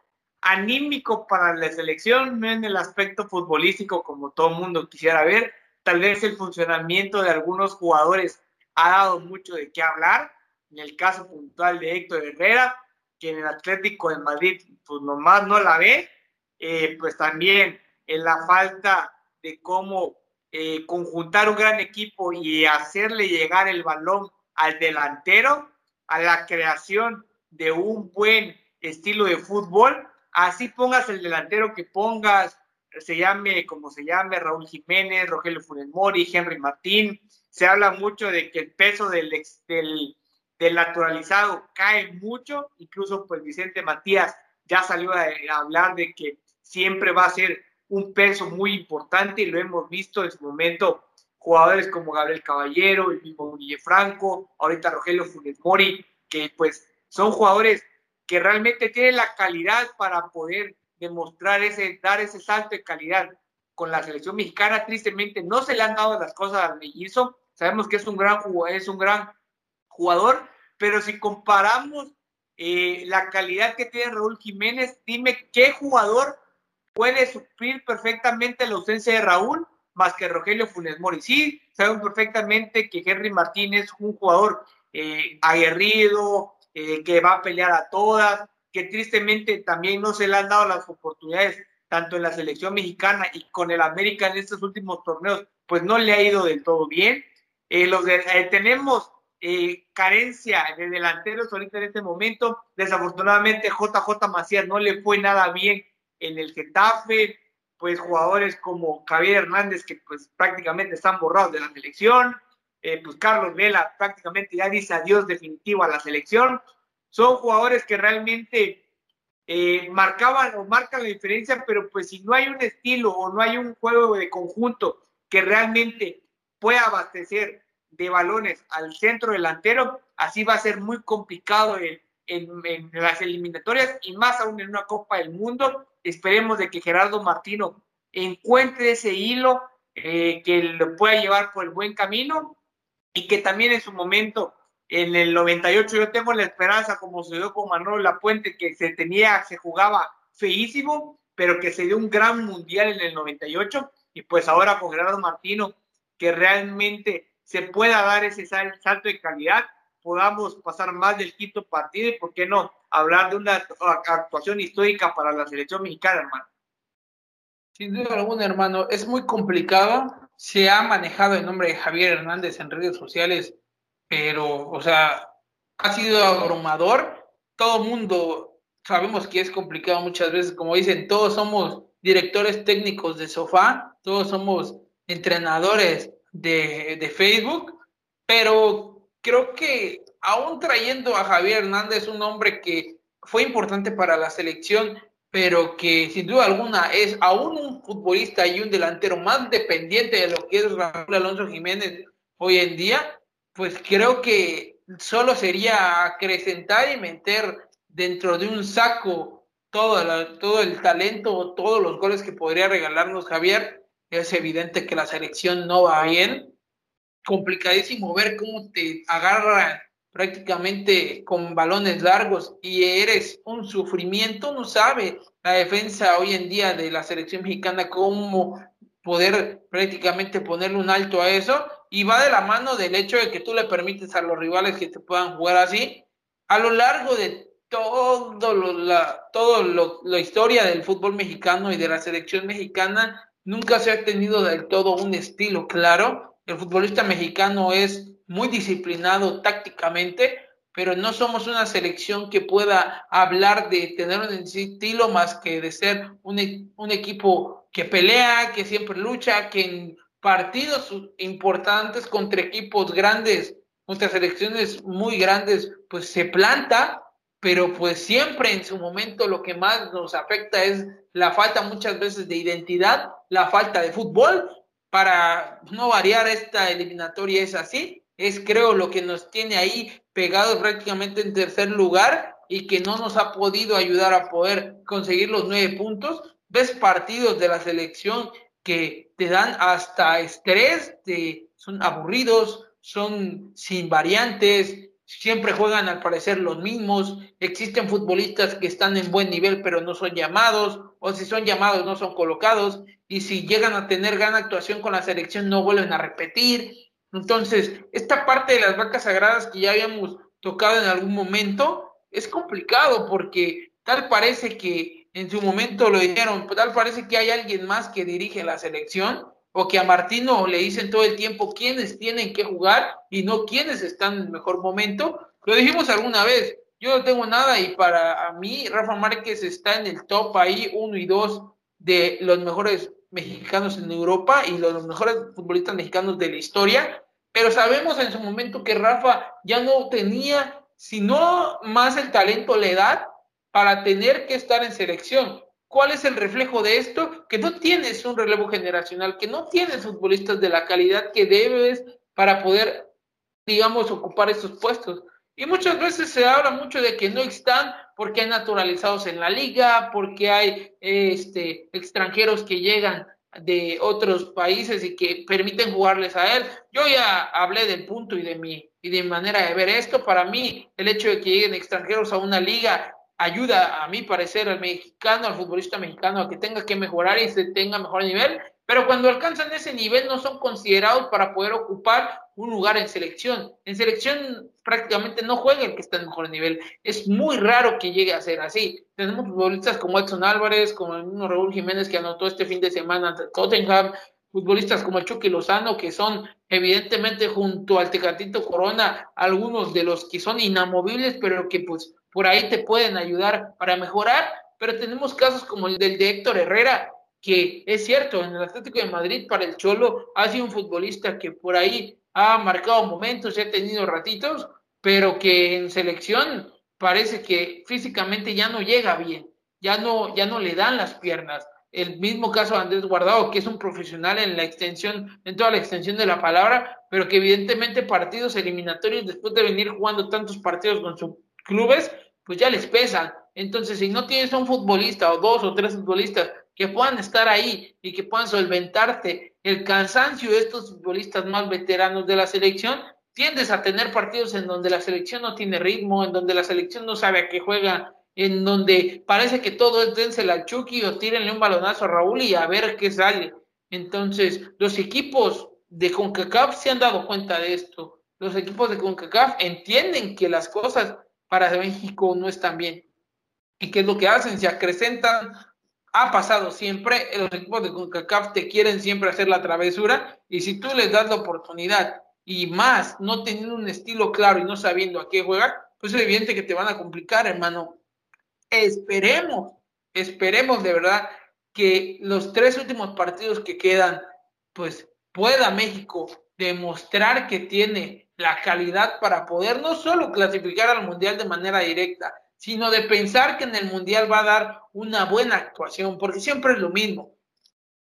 anímico para la selección, no en el aspecto futbolístico como todo mundo quisiera ver. Tal vez el funcionamiento de algunos jugadores ha dado mucho de qué hablar. En el caso puntual de Héctor Herrera, que en el Atlético de Madrid pues nomás no la ve, eh, pues también en la falta de cómo eh, conjuntar un gran equipo y hacerle llegar el balón al delantero, a la creación de un buen estilo de fútbol, así pongas el delantero que pongas, se llame como se llame, Raúl Jiménez, Rogelio Funes Mori, Henry Martín, se habla mucho de que el peso del, del, del naturalizado cae mucho, incluso pues Vicente Matías ya salió a, hablar de que siempre va a ser un peso muy importante y lo hemos visto en su momento jugadores como Gabriel Caballero, el mismo Guille Franco, ahorita Rogelio Funes Mori, que pues son jugadores que realmente tiene la calidad para poder demostrar ese, dar ese salto de calidad con la selección mexicana. Tristemente no se le han dado las cosas al mellizo. Sabemos que es un gran, es un gran jugador, pero si comparamos eh, la calidad que tiene Raúl Jiménez, dime qué jugador puede suplir perfectamente la ausencia de Raúl más que Rogelio Funes Mori. Sí, sabemos perfectamente que Henry Martínez es un jugador eh, aguerrido, eh, que va a pelear a todas, que tristemente también no se le han dado las oportunidades tanto en la selección mexicana y con el América en estos últimos torneos, pues no le ha ido del todo bien. Eh, los eh, tenemos carencia de delanteros ahorita en este momento. Desafortunadamente JJ Macías no le fue nada bien en el Getafe, pues jugadores como Javier Hernández que pues prácticamente están borrados de la selección, eh, pues Carlos Vela prácticamente ya dice adiós definitivo a la selección. Son jugadores que realmente eh, marcaban o marcan la diferencia, pero pues si no hay un estilo o no hay un juego de conjunto que realmente pueda abastecer de balones al centro delantero, así va a ser muy complicado en, las eliminatorias y más aún en una Copa del Mundo. Esperemos de que Gerardo Martino encuentre ese hilo eh, que lo pueda llevar por el buen camino y que también en su momento, en el 98, yo tengo la esperanza, como se dio con Manuel Lapuente, que se tenía, se jugaba feísimo, pero que se dio un gran mundial en el 98, y pues ahora con Gerardo Martino, que realmente se pueda dar ese salto de calidad, podamos pasar más del quinto partido y, ¿por qué no?, hablar de una actuación histórica para la selección mexicana, hermano. Sin duda alguna, hermano, es muy complicado se ha manejado el nombre de Javier Hernández en redes sociales, pero, o sea, ha sido abrumador. Todo mundo sabemos que es complicado muchas veces, como dicen, todos somos directores técnicos de sofá, todos somos entrenadores de, de Facebook, pero creo que aún trayendo a Javier Hernández, un hombre que fue importante para la selección, pero que sin duda alguna es aún un futbolista y un delantero más dependiente de lo que es Raúl Alonso Jiménez hoy en día, pues creo que solo sería acrecentar y meter dentro de un saco todo, todo el talento, todos los goles que podría regalarnos Javier. Es evidente que la selección no va bien. Complicadísimo ver cómo te agarran prácticamente con balones largos y eres un sufrimiento, no sabe la defensa hoy en día de la selección mexicana cómo poder prácticamente ponerle un alto a eso. Y va de la mano del hecho de que tú le permites a los rivales que te puedan jugar así. A lo largo de todo lo, la todo la historia del fútbol mexicano y de la selección mexicana nunca se ha tenido del todo un estilo claro. El futbolista mexicano es muy disciplinado tácticamente, pero no somos una selección que pueda hablar de tener un estilo más que de ser un, e, un equipo que pelea, que siempre lucha, que en partidos importantes contra equipos grandes, contra selecciones muy grandes, pues se planta, pero pues siempre en su momento lo que más nos afecta es la falta muchas veces de identidad, la falta de fútbol. Para no variar esta eliminatoria es así, es creo lo que nos tiene ahí pegados prácticamente en tercer lugar y que no nos ha podido ayudar a poder conseguir los nueve puntos. Ves partidos de la selección que te dan hasta estrés, te, son aburridos, son sin variantes, siempre juegan al parecer los mismos, existen futbolistas que están en buen nivel pero no son llamados, o si son llamados no son colocados, y si llegan a tener gran actuación con la selección no vuelven a repetir, entonces, esta parte de las vacas sagradas que ya habíamos tocado en algún momento es complicado porque tal parece que en su momento lo dijeron, tal parece que hay alguien más que dirige la selección o que a Martino le dicen todo el tiempo quiénes tienen que jugar y no quiénes están en el mejor momento. Lo dijimos alguna vez, yo no tengo nada y para mí Rafa Márquez está en el top ahí, uno y dos de los mejores mexicanos en Europa y los mejores futbolistas mexicanos de la historia, pero sabemos en su momento que Rafa ya no tenía, sino más el talento, la edad, para tener que estar en selección. ¿Cuál es el reflejo de esto? Que no tienes un relevo generacional, que no tienes futbolistas de la calidad que debes para poder, digamos, ocupar esos puestos. Y muchas veces se habla mucho de que no están porque hay naturalizados en la liga, porque hay este, extranjeros que llegan de otros países y que permiten jugarles a él. Yo ya hablé del punto y de mi y de manera de ver esto. Para mí, el hecho de que lleguen extranjeros a una liga ayuda, a mi parecer, al mexicano, al futbolista mexicano, a que tenga que mejorar y se tenga mejor nivel. Pero cuando alcanzan ese nivel no son considerados para poder ocupar un lugar en selección. En selección prácticamente no juega el que está en mejor nivel. Es muy raro que llegue a ser así. Tenemos futbolistas como Edson Álvarez, como el mismo Raúl Jiménez que anotó este fin de semana Tottenham, futbolistas como Chucky Lozano, que son evidentemente junto al Tecatito Corona, algunos de los que son inamovibles, pero que pues por ahí te pueden ayudar para mejorar. Pero tenemos casos como el del de Héctor Herrera, que es cierto, en el Atlético de Madrid para el Cholo ha sido un futbolista que por ahí ha marcado momentos ha tenido ratitos, pero que en selección parece que físicamente ya no llega bien, ya no, ya no le dan las piernas. El mismo caso de Andrés Guardado, que es un profesional en la extensión, en toda la extensión de la palabra, pero que evidentemente partidos eliminatorios, después de venir jugando tantos partidos con sus clubes, pues ya les pesan. Entonces, si no tienes un futbolista o dos o tres futbolistas que puedan estar ahí y que puedan solventarte el cansancio de estos futbolistas más veteranos de la selección, tiendes a tener partidos en donde la selección no tiene ritmo, en donde la selección no sabe a qué juega, en donde parece que todo es dénsela al Chucky o tírenle un balonazo a Raúl y a ver qué sale. Entonces, los equipos de CONCACAF se han dado cuenta de esto. Los equipos de CONCACAF entienden que las cosas para México no están bien. ¿Y qué es lo que hacen? Se acrecentan ha pasado siempre, los equipos de CONCACAF te quieren siempre hacer la travesura y si tú les das la oportunidad y más no teniendo un estilo claro y no sabiendo a qué jugar, pues es evidente que te van a complicar, hermano. Esperemos, esperemos de verdad que los tres últimos partidos que quedan, pues pueda México demostrar que tiene la calidad para poder no solo clasificar al Mundial de manera directa, sino de pensar que en el Mundial va a dar una buena actuación, porque siempre es lo mismo.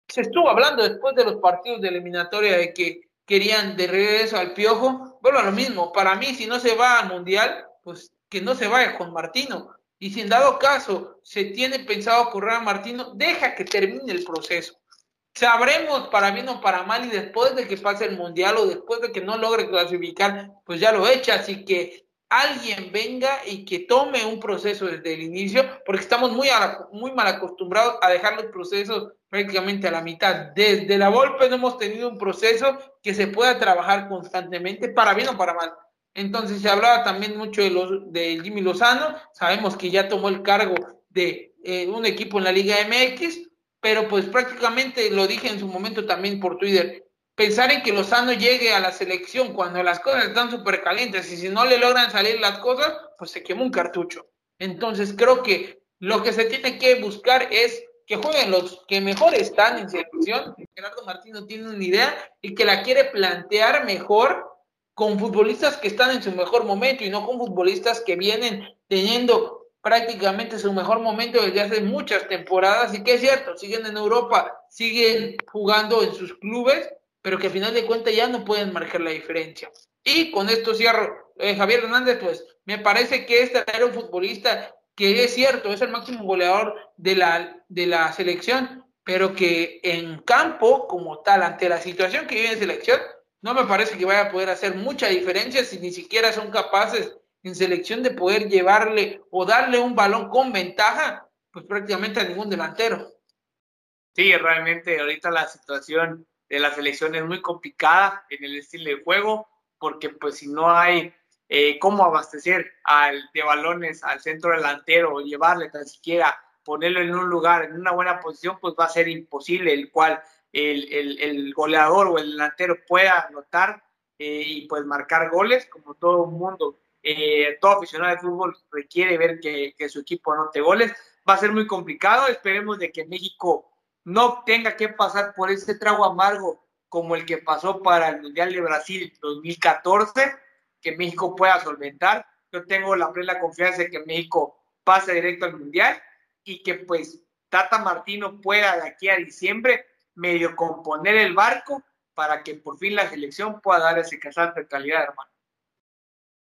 Se estuvo hablando después de los partidos de eliminatoria de que querían de regreso al piojo. Bueno, lo mismo, para mí, si no se va al Mundial, pues que no se vaya con Martino. Y si en dado caso se tiene pensado correr a Martino, deja que termine el proceso. Sabremos para bien o para mal y después de que pase el Mundial o después de que no logre clasificar, pues ya lo echa. Así que alguien venga y que tome un proceso desde el inicio, porque estamos muy, muy mal acostumbrados a dejar los procesos prácticamente a la mitad. Desde la Volpe no hemos tenido un proceso que se pueda trabajar constantemente, para bien o para mal. Entonces se hablaba también mucho de, los, de Jimmy Lozano, sabemos que ya tomó el cargo de eh, un equipo en la Liga MX, pero pues prácticamente lo dije en su momento también por Twitter, pensar en que Lozano llegue a la selección cuando las cosas están súper calientes y si no le logran salir las cosas, pues se quemó un cartucho. Entonces creo que lo que se tiene que buscar es que jueguen los que mejor están en selección. Gerardo Martino tiene una idea y que la quiere plantear mejor con futbolistas que están en su mejor momento y no con futbolistas que vienen teniendo prácticamente su mejor momento desde hace muchas temporadas y que es cierto, siguen en Europa, siguen jugando en sus clubes, pero que al final de cuentas ya no pueden marcar la diferencia. Y con esto cierro, eh, Javier Hernández, pues me parece que este era un futbolista que es cierto, es el máximo goleador de la, de la selección, pero que en campo como tal, ante la situación que vive en selección, no me parece que vaya a poder hacer mucha diferencia si ni siquiera son capaces en selección de poder llevarle o darle un balón con ventaja, pues prácticamente a ningún delantero. Sí, realmente ahorita la situación de la selección es muy complicada en el estilo de juego, porque pues si no hay eh, cómo abastecer al, de balones al centro delantero o llevarle tan siquiera ponerlo en un lugar, en una buena posición, pues va a ser imposible el cual el, el, el goleador o el delantero pueda anotar eh, y pues marcar goles, como todo mundo, eh, todo aficionado de fútbol requiere ver que, que su equipo anote goles. Va a ser muy complicado, esperemos de que México no tenga que pasar por ese trago amargo como el que pasó para el Mundial de Brasil 2014, que México pueda solventar. Yo tengo la plena confianza de que México pase directo al Mundial y que pues Tata Martino pueda de aquí a diciembre medio componer el barco para que por fin la selección pueda dar ese casal de calidad, hermano.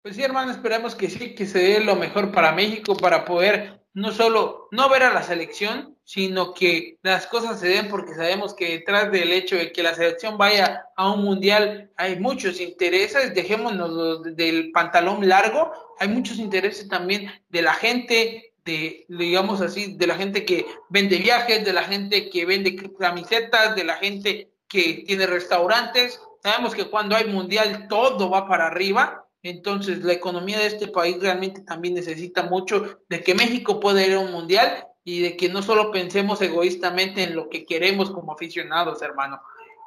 Pues sí, hermano, esperemos que sí, que se dé lo mejor para México, para poder no solo no ver a la selección, sino que las cosas se den porque sabemos que detrás del hecho de que la selección vaya a un mundial hay muchos intereses, dejémonos del pantalón largo, hay muchos intereses también de la gente, de, digamos así, de la gente que vende viajes, de la gente que vende camisetas, de la gente que tiene restaurantes. Sabemos que cuando hay mundial todo va para arriba, entonces la economía de este país realmente también necesita mucho de que México pueda ir a un mundial y de que no solo pensemos egoístamente en lo que queremos como aficionados, hermano.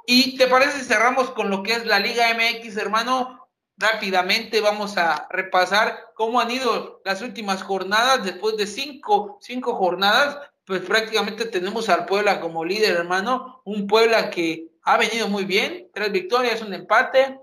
¿Y te parece cerramos con lo que es la Liga MX, hermano? Rápidamente vamos a repasar cómo han ido las últimas jornadas. Después de cinco, cinco jornadas, pues prácticamente tenemos al Puebla como líder, hermano. Un Puebla que ha venido muy bien, tres victorias, un empate.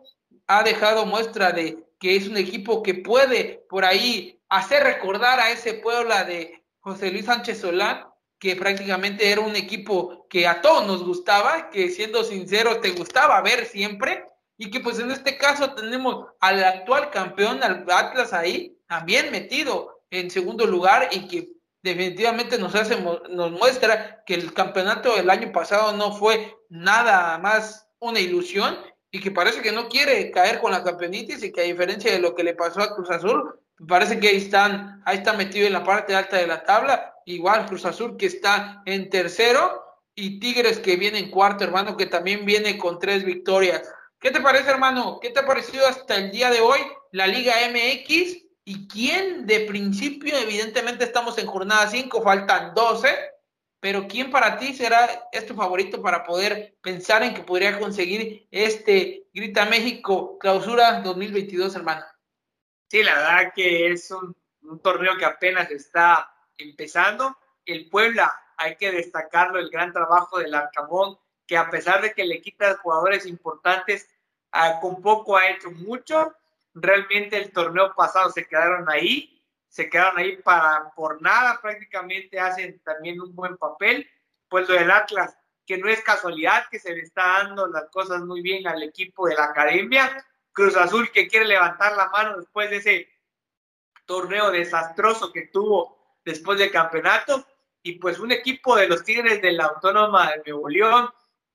Ha dejado muestra de que es un equipo que puede por ahí hacer recordar a ese Puebla de José Luis Sánchez Solán, que prácticamente era un equipo que a todos nos gustaba, que siendo sincero te gustaba ver siempre, y que pues en este caso tenemos al actual campeón, al Atlas ahí, también metido en segundo lugar y que definitivamente nos hace, nos muestra que el campeonato del año pasado no fue nada más una ilusión y que parece que no quiere caer con la campeonitis y que a diferencia de lo que le pasó a Cruz Azul, me parece que ahí están, ahí está metido en la parte alta de la tabla. Igual Cruz Azul que está en tercero y Tigres que viene en cuarto, hermano, que también viene con tres victorias. ¿Qué te parece, hermano? ¿Qué te ha parecido hasta el día de hoy la Liga MX? ¿Y quién de principio, evidentemente estamos en jornada 5, faltan 12, pero quién para ti será este favorito para poder pensar en que podría conseguir este Grita México clausura 2022, hermano? Sí, la verdad que es un, torneo que apenas está empezando. El Puebla, hay que destacarlo, el gran trabajo del Arcamón, que a pesar de que le quita jugadores importantes, ah, con poco ha hecho mucho. Realmente el torneo pasado se quedaron ahí, se quedaron ahí para por nada, prácticamente hacen también un buen papel. Pues lo del Atlas, que no es casualidad que se le está dando las cosas muy bien al equipo de la academia, Cruz Azul que quiere levantar la mano después de ese torneo desastroso que tuvo después del campeonato y pues un equipo de los Tigres de la Autónoma de Nuevo León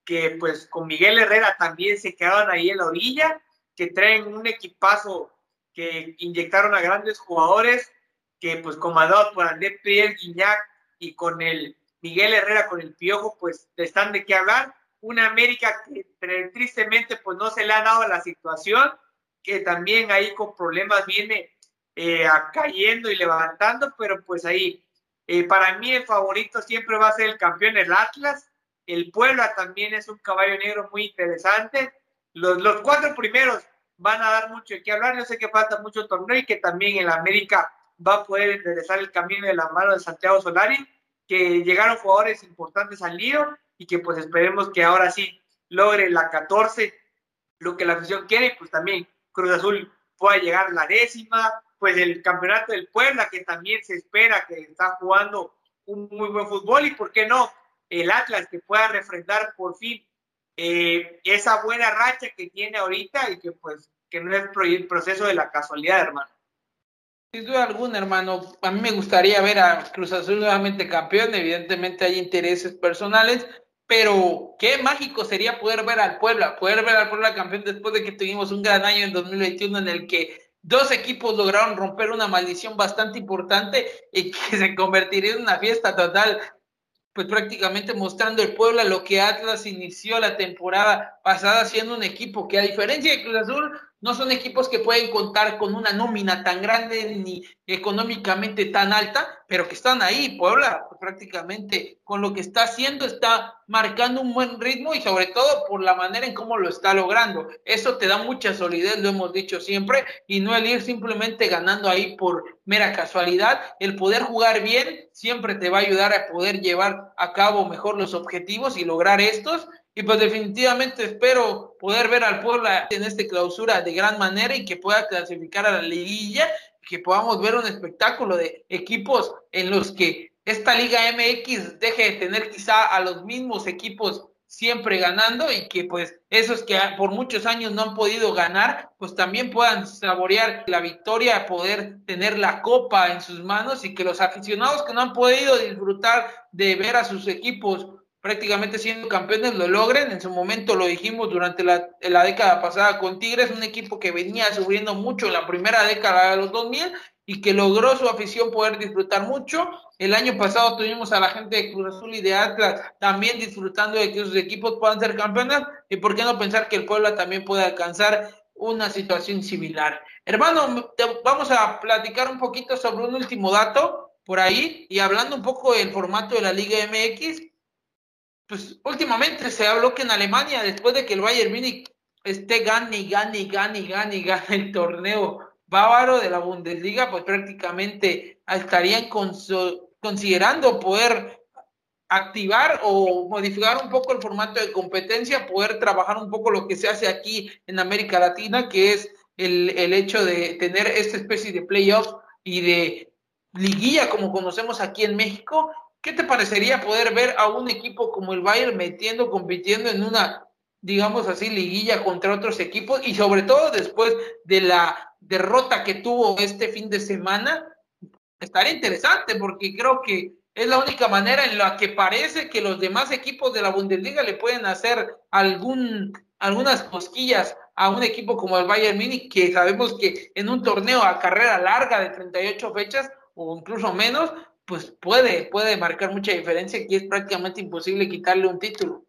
que pues con Miguel Herrera también se quedaron ahí en la orilla, que traen un equipazo que inyectaron a grandes jugadores, que pues comandado por André Pierre Guignac y con el Miguel Herrera, con el Piojo, pues están de qué hablar. Una América que tristemente pues no se le ha dado la situación, que también ahí con problemas viene eh, cayendo y levantando, pero pues ahí, eh, para mí el favorito siempre va a ser el campeón, el Atlas. El Puebla también es un caballo negro muy interesante. Los, los cuatro primeros van a dar mucho de qué hablar. Yo sé que falta mucho torneo y que también el América va a poder enderezar el camino de la mano de Santiago Solari, que llegaron jugadores importantes al lío y que pues esperemos que ahora sí logre la 14, lo que la afición quiere, pues también Cruz Azul pueda llegar a la décima, pues el campeonato del Puebla, que también se espera que está jugando un muy buen fútbol, y por qué no, el Atlas que pueda refrendar por fin eh, esa buena racha que tiene ahorita y que pues que no es el proceso de la casualidad, hermano. Sin duda alguna, hermano. A mí me gustaría ver a Cruz Azul nuevamente campeón. Evidentemente hay intereses personales, pero qué mágico sería poder ver al Puebla, poder ver al Puebla campeón después de que tuvimos un gran año en 2021 en el que dos equipos lograron romper una maldición bastante importante y que (laughs) se convertiría en una fiesta total pues prácticamente mostrando el Puebla lo que Atlas inició la temporada pasada siendo un equipo que a diferencia de Cruz Azul no son equipos que pueden contar con una nómina tan grande ni económicamente tan alta, pero que están ahí. Puebla pues, prácticamente con lo que está haciendo está marcando un buen ritmo y sobre todo por la manera en cómo lo está logrando. Eso te da mucha solidez, lo hemos dicho siempre, y no el ir simplemente ganando ahí por mera casualidad. El poder jugar bien siempre te va a ayudar a poder llevar a cabo mejor los objetivos y lograr estos y pues definitivamente espero poder ver al Puebla en esta clausura de gran manera y que pueda clasificar a la liguilla, que podamos ver un espectáculo de equipos en los que esta Liga MX deje de tener quizá a los mismos equipos siempre ganando y que pues esos que por muchos años no han podido ganar, pues también puedan saborear la victoria, poder tener la copa en sus manos y que los aficionados que no han podido disfrutar de ver a sus equipos prácticamente siendo campeones lo logren. En su momento lo dijimos durante la, la, década pasada con Tigres, un equipo que venía sufriendo mucho en la primera década de los 2000 y que logró su afición poder disfrutar mucho. El año pasado tuvimos a la gente de Cruz Azul y de Atlas también disfrutando de que sus equipos puedan ser campeones y por qué no pensar que el Puebla también puede alcanzar una situación similar. Hermano, vamos a platicar un poquito sobre un último dato por ahí y hablando un poco del formato de la Liga MX pues últimamente se habló que en Alemania, después de que el Bayern Múnich esté gane, gane, gane, gane, gane el torneo bávaro de la Bundesliga, pues prácticamente estarían considerando poder activar o modificar un poco el formato de competencia, poder trabajar un poco lo que se hace aquí en América Latina, que es el, el hecho de tener esta especie de playoff y de liguilla como conocemos aquí en México ¿Qué te parecería poder ver a un equipo como el Bayern metiendo, compitiendo en una, digamos así, liguilla contra otros equipos y sobre todo después de la derrota que tuvo este fin de semana? Estaría interesante porque creo que es la única manera en la que parece que los demás equipos de la Bundesliga le pueden hacer algún, algunas cosquillas a un equipo como el Bayern Munich, que sabemos que en un torneo a carrera larga de 38 fechas o incluso menos, pues puede, puede marcar mucha diferencia y es prácticamente imposible quitarle un título.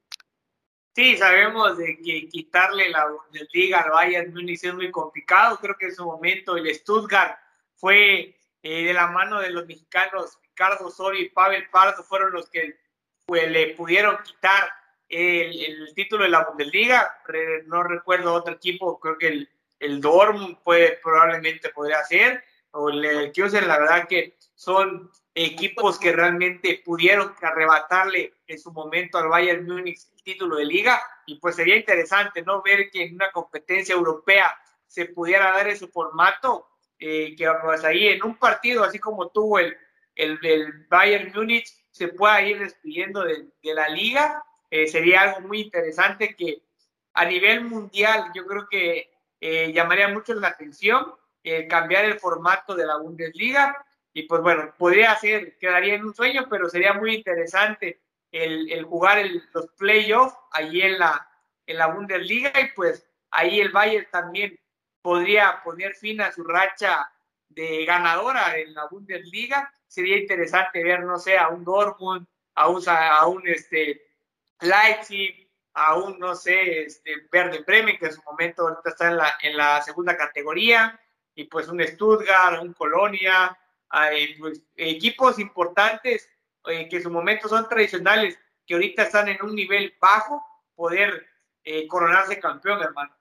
Sí, sabemos de que quitarle la Bundesliga al Bayern Múnich es muy complicado. Creo que en su momento el Stuttgart fue eh, de la mano de los mexicanos Ricardo Osorio y Pavel Pardo fueron los que pues, le pudieron quitar el, título de la Bundesliga. no recuerdo otro equipo, creo que el, el Dortmund puede, probablemente podría ser, o el Kioser, la verdad que son equipos que realmente pudieron arrebatarle en su momento al Bayern Múnich el título de liga. Y pues sería interesante no ver que en una competencia europea se pudiera dar ese formato eh, que pues ahí en un partido así como tuvo el, el, Bayern Múnich se pueda ir despidiendo de, la liga eh, sería algo muy interesante que a nivel mundial yo creo que eh, llamaría mucho la atención cambiar el formato de la Bundesliga y pues bueno, podría ser, quedaría en un sueño, pero sería muy interesante el, el jugar el, los playoffs allí en la, en la Bundesliga y pues ahí el Bayern también podría poner fin a su racha de ganadora en la Bundesliga. Sería interesante ver, no sé, a un Dortmund, a un, a un este, Leipzig, a un, no sé, este, Verde Bremen, que en su momento ahorita está en la, en la segunda categoría, y pues un Stuttgart, un Colonia, equipos importantes eh, que en su momento son tradicionales, que ahorita están en un nivel bajo, poder eh, coronarse campeón, hermano.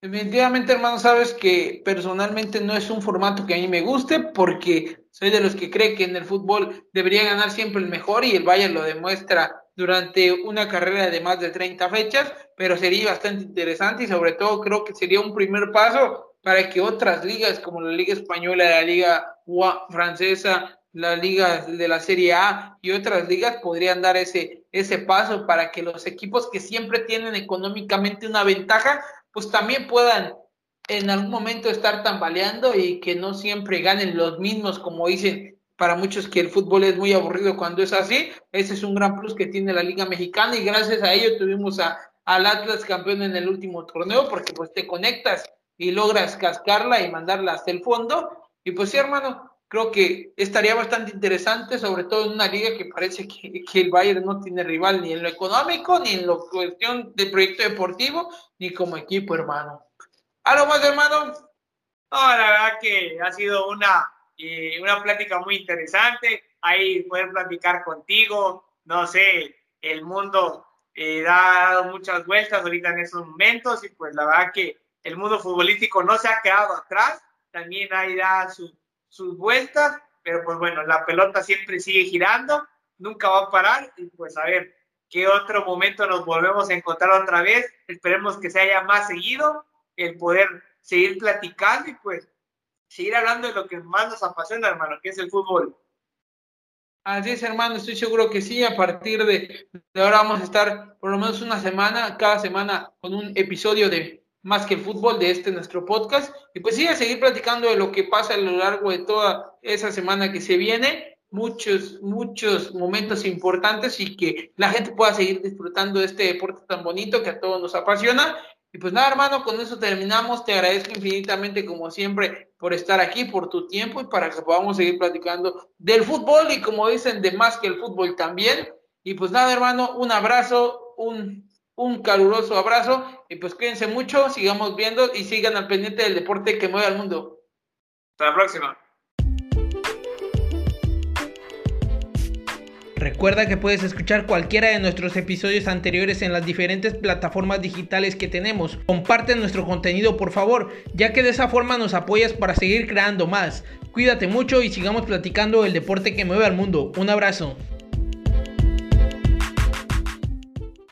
Definitivamente, hermano, sabes que personalmente no es un formato que a mí me guste porque soy de los que cree que en el fútbol debería ganar siempre el mejor y el Bayern lo demuestra durante una carrera de más de 30 fechas, pero sería bastante interesante y sobre todo creo que sería un primer paso para que otras ligas como la Liga Española, la Liga Francesa, la Liga de la Serie A y otras ligas podrían dar ese, ese paso para que los equipos que siempre tienen económicamente una ventaja pues también puedan en algún momento estar tambaleando y que no siempre ganen los mismos, como dicen para muchos que el fútbol es muy aburrido cuando es así. Ese es un gran plus que tiene la Liga Mexicana y gracias a ello tuvimos a, al Atlas campeón en el último torneo porque pues te conectas y logras cascarla y mandarla hasta el fondo. Y pues sí, hermano, creo que estaría bastante interesante, sobre todo en una liga que parece que, el Bayern no tiene rival ni en lo económico, ni en la cuestión de proyecto deportivo, ni como equipo, hermano. ¿Algo más, hermano? No, la verdad que ha sido una, eh, una plática muy interesante. Ahí poder platicar contigo, no sé, el mundo eh, da muchas vueltas ahorita en esos momentos y pues la verdad que el mundo futbolístico no se ha quedado atrás, también ahí da su sus vueltas, pero pues bueno, la pelota siempre sigue girando, nunca va a parar y pues a ver qué otro momento nos volvemos a encontrar otra vez. Esperemos que se haya más seguido, el poder seguir platicando y pues seguir hablando de lo que más nos apasiona, hermano, que es el fútbol. Así es, hermano, estoy seguro que sí. A partir de, de ahora vamos a estar por lo menos una semana, cada semana, con un episodio de más que el fútbol de este nuestro podcast. Y pues sí, a seguir platicando de lo que pasa a lo largo de toda esa semana que se viene. Muchos, muchos momentos importantes y que la gente pueda seguir disfrutando de este deporte tan bonito que a todos nos apasiona. Y pues nada, hermano, con eso terminamos. Te agradezco infinitamente, como siempre, por estar aquí, por tu tiempo y para que podamos seguir platicando del fútbol y como dicen, de más que el fútbol también. Y pues nada, hermano, un abrazo, un un caluroso abrazo y pues cuídense mucho, sigamos viendo y sigan al pendiente del deporte que mueve al mundo. Hasta la próxima. Recuerda que puedes escuchar cualquiera de nuestros episodios anteriores en las diferentes plataformas digitales que tenemos. Comparte nuestro contenido por favor, ya que de esa forma nos apoyas para seguir creando más. Cuídate mucho y sigamos platicando el deporte que mueve al mundo. Un abrazo.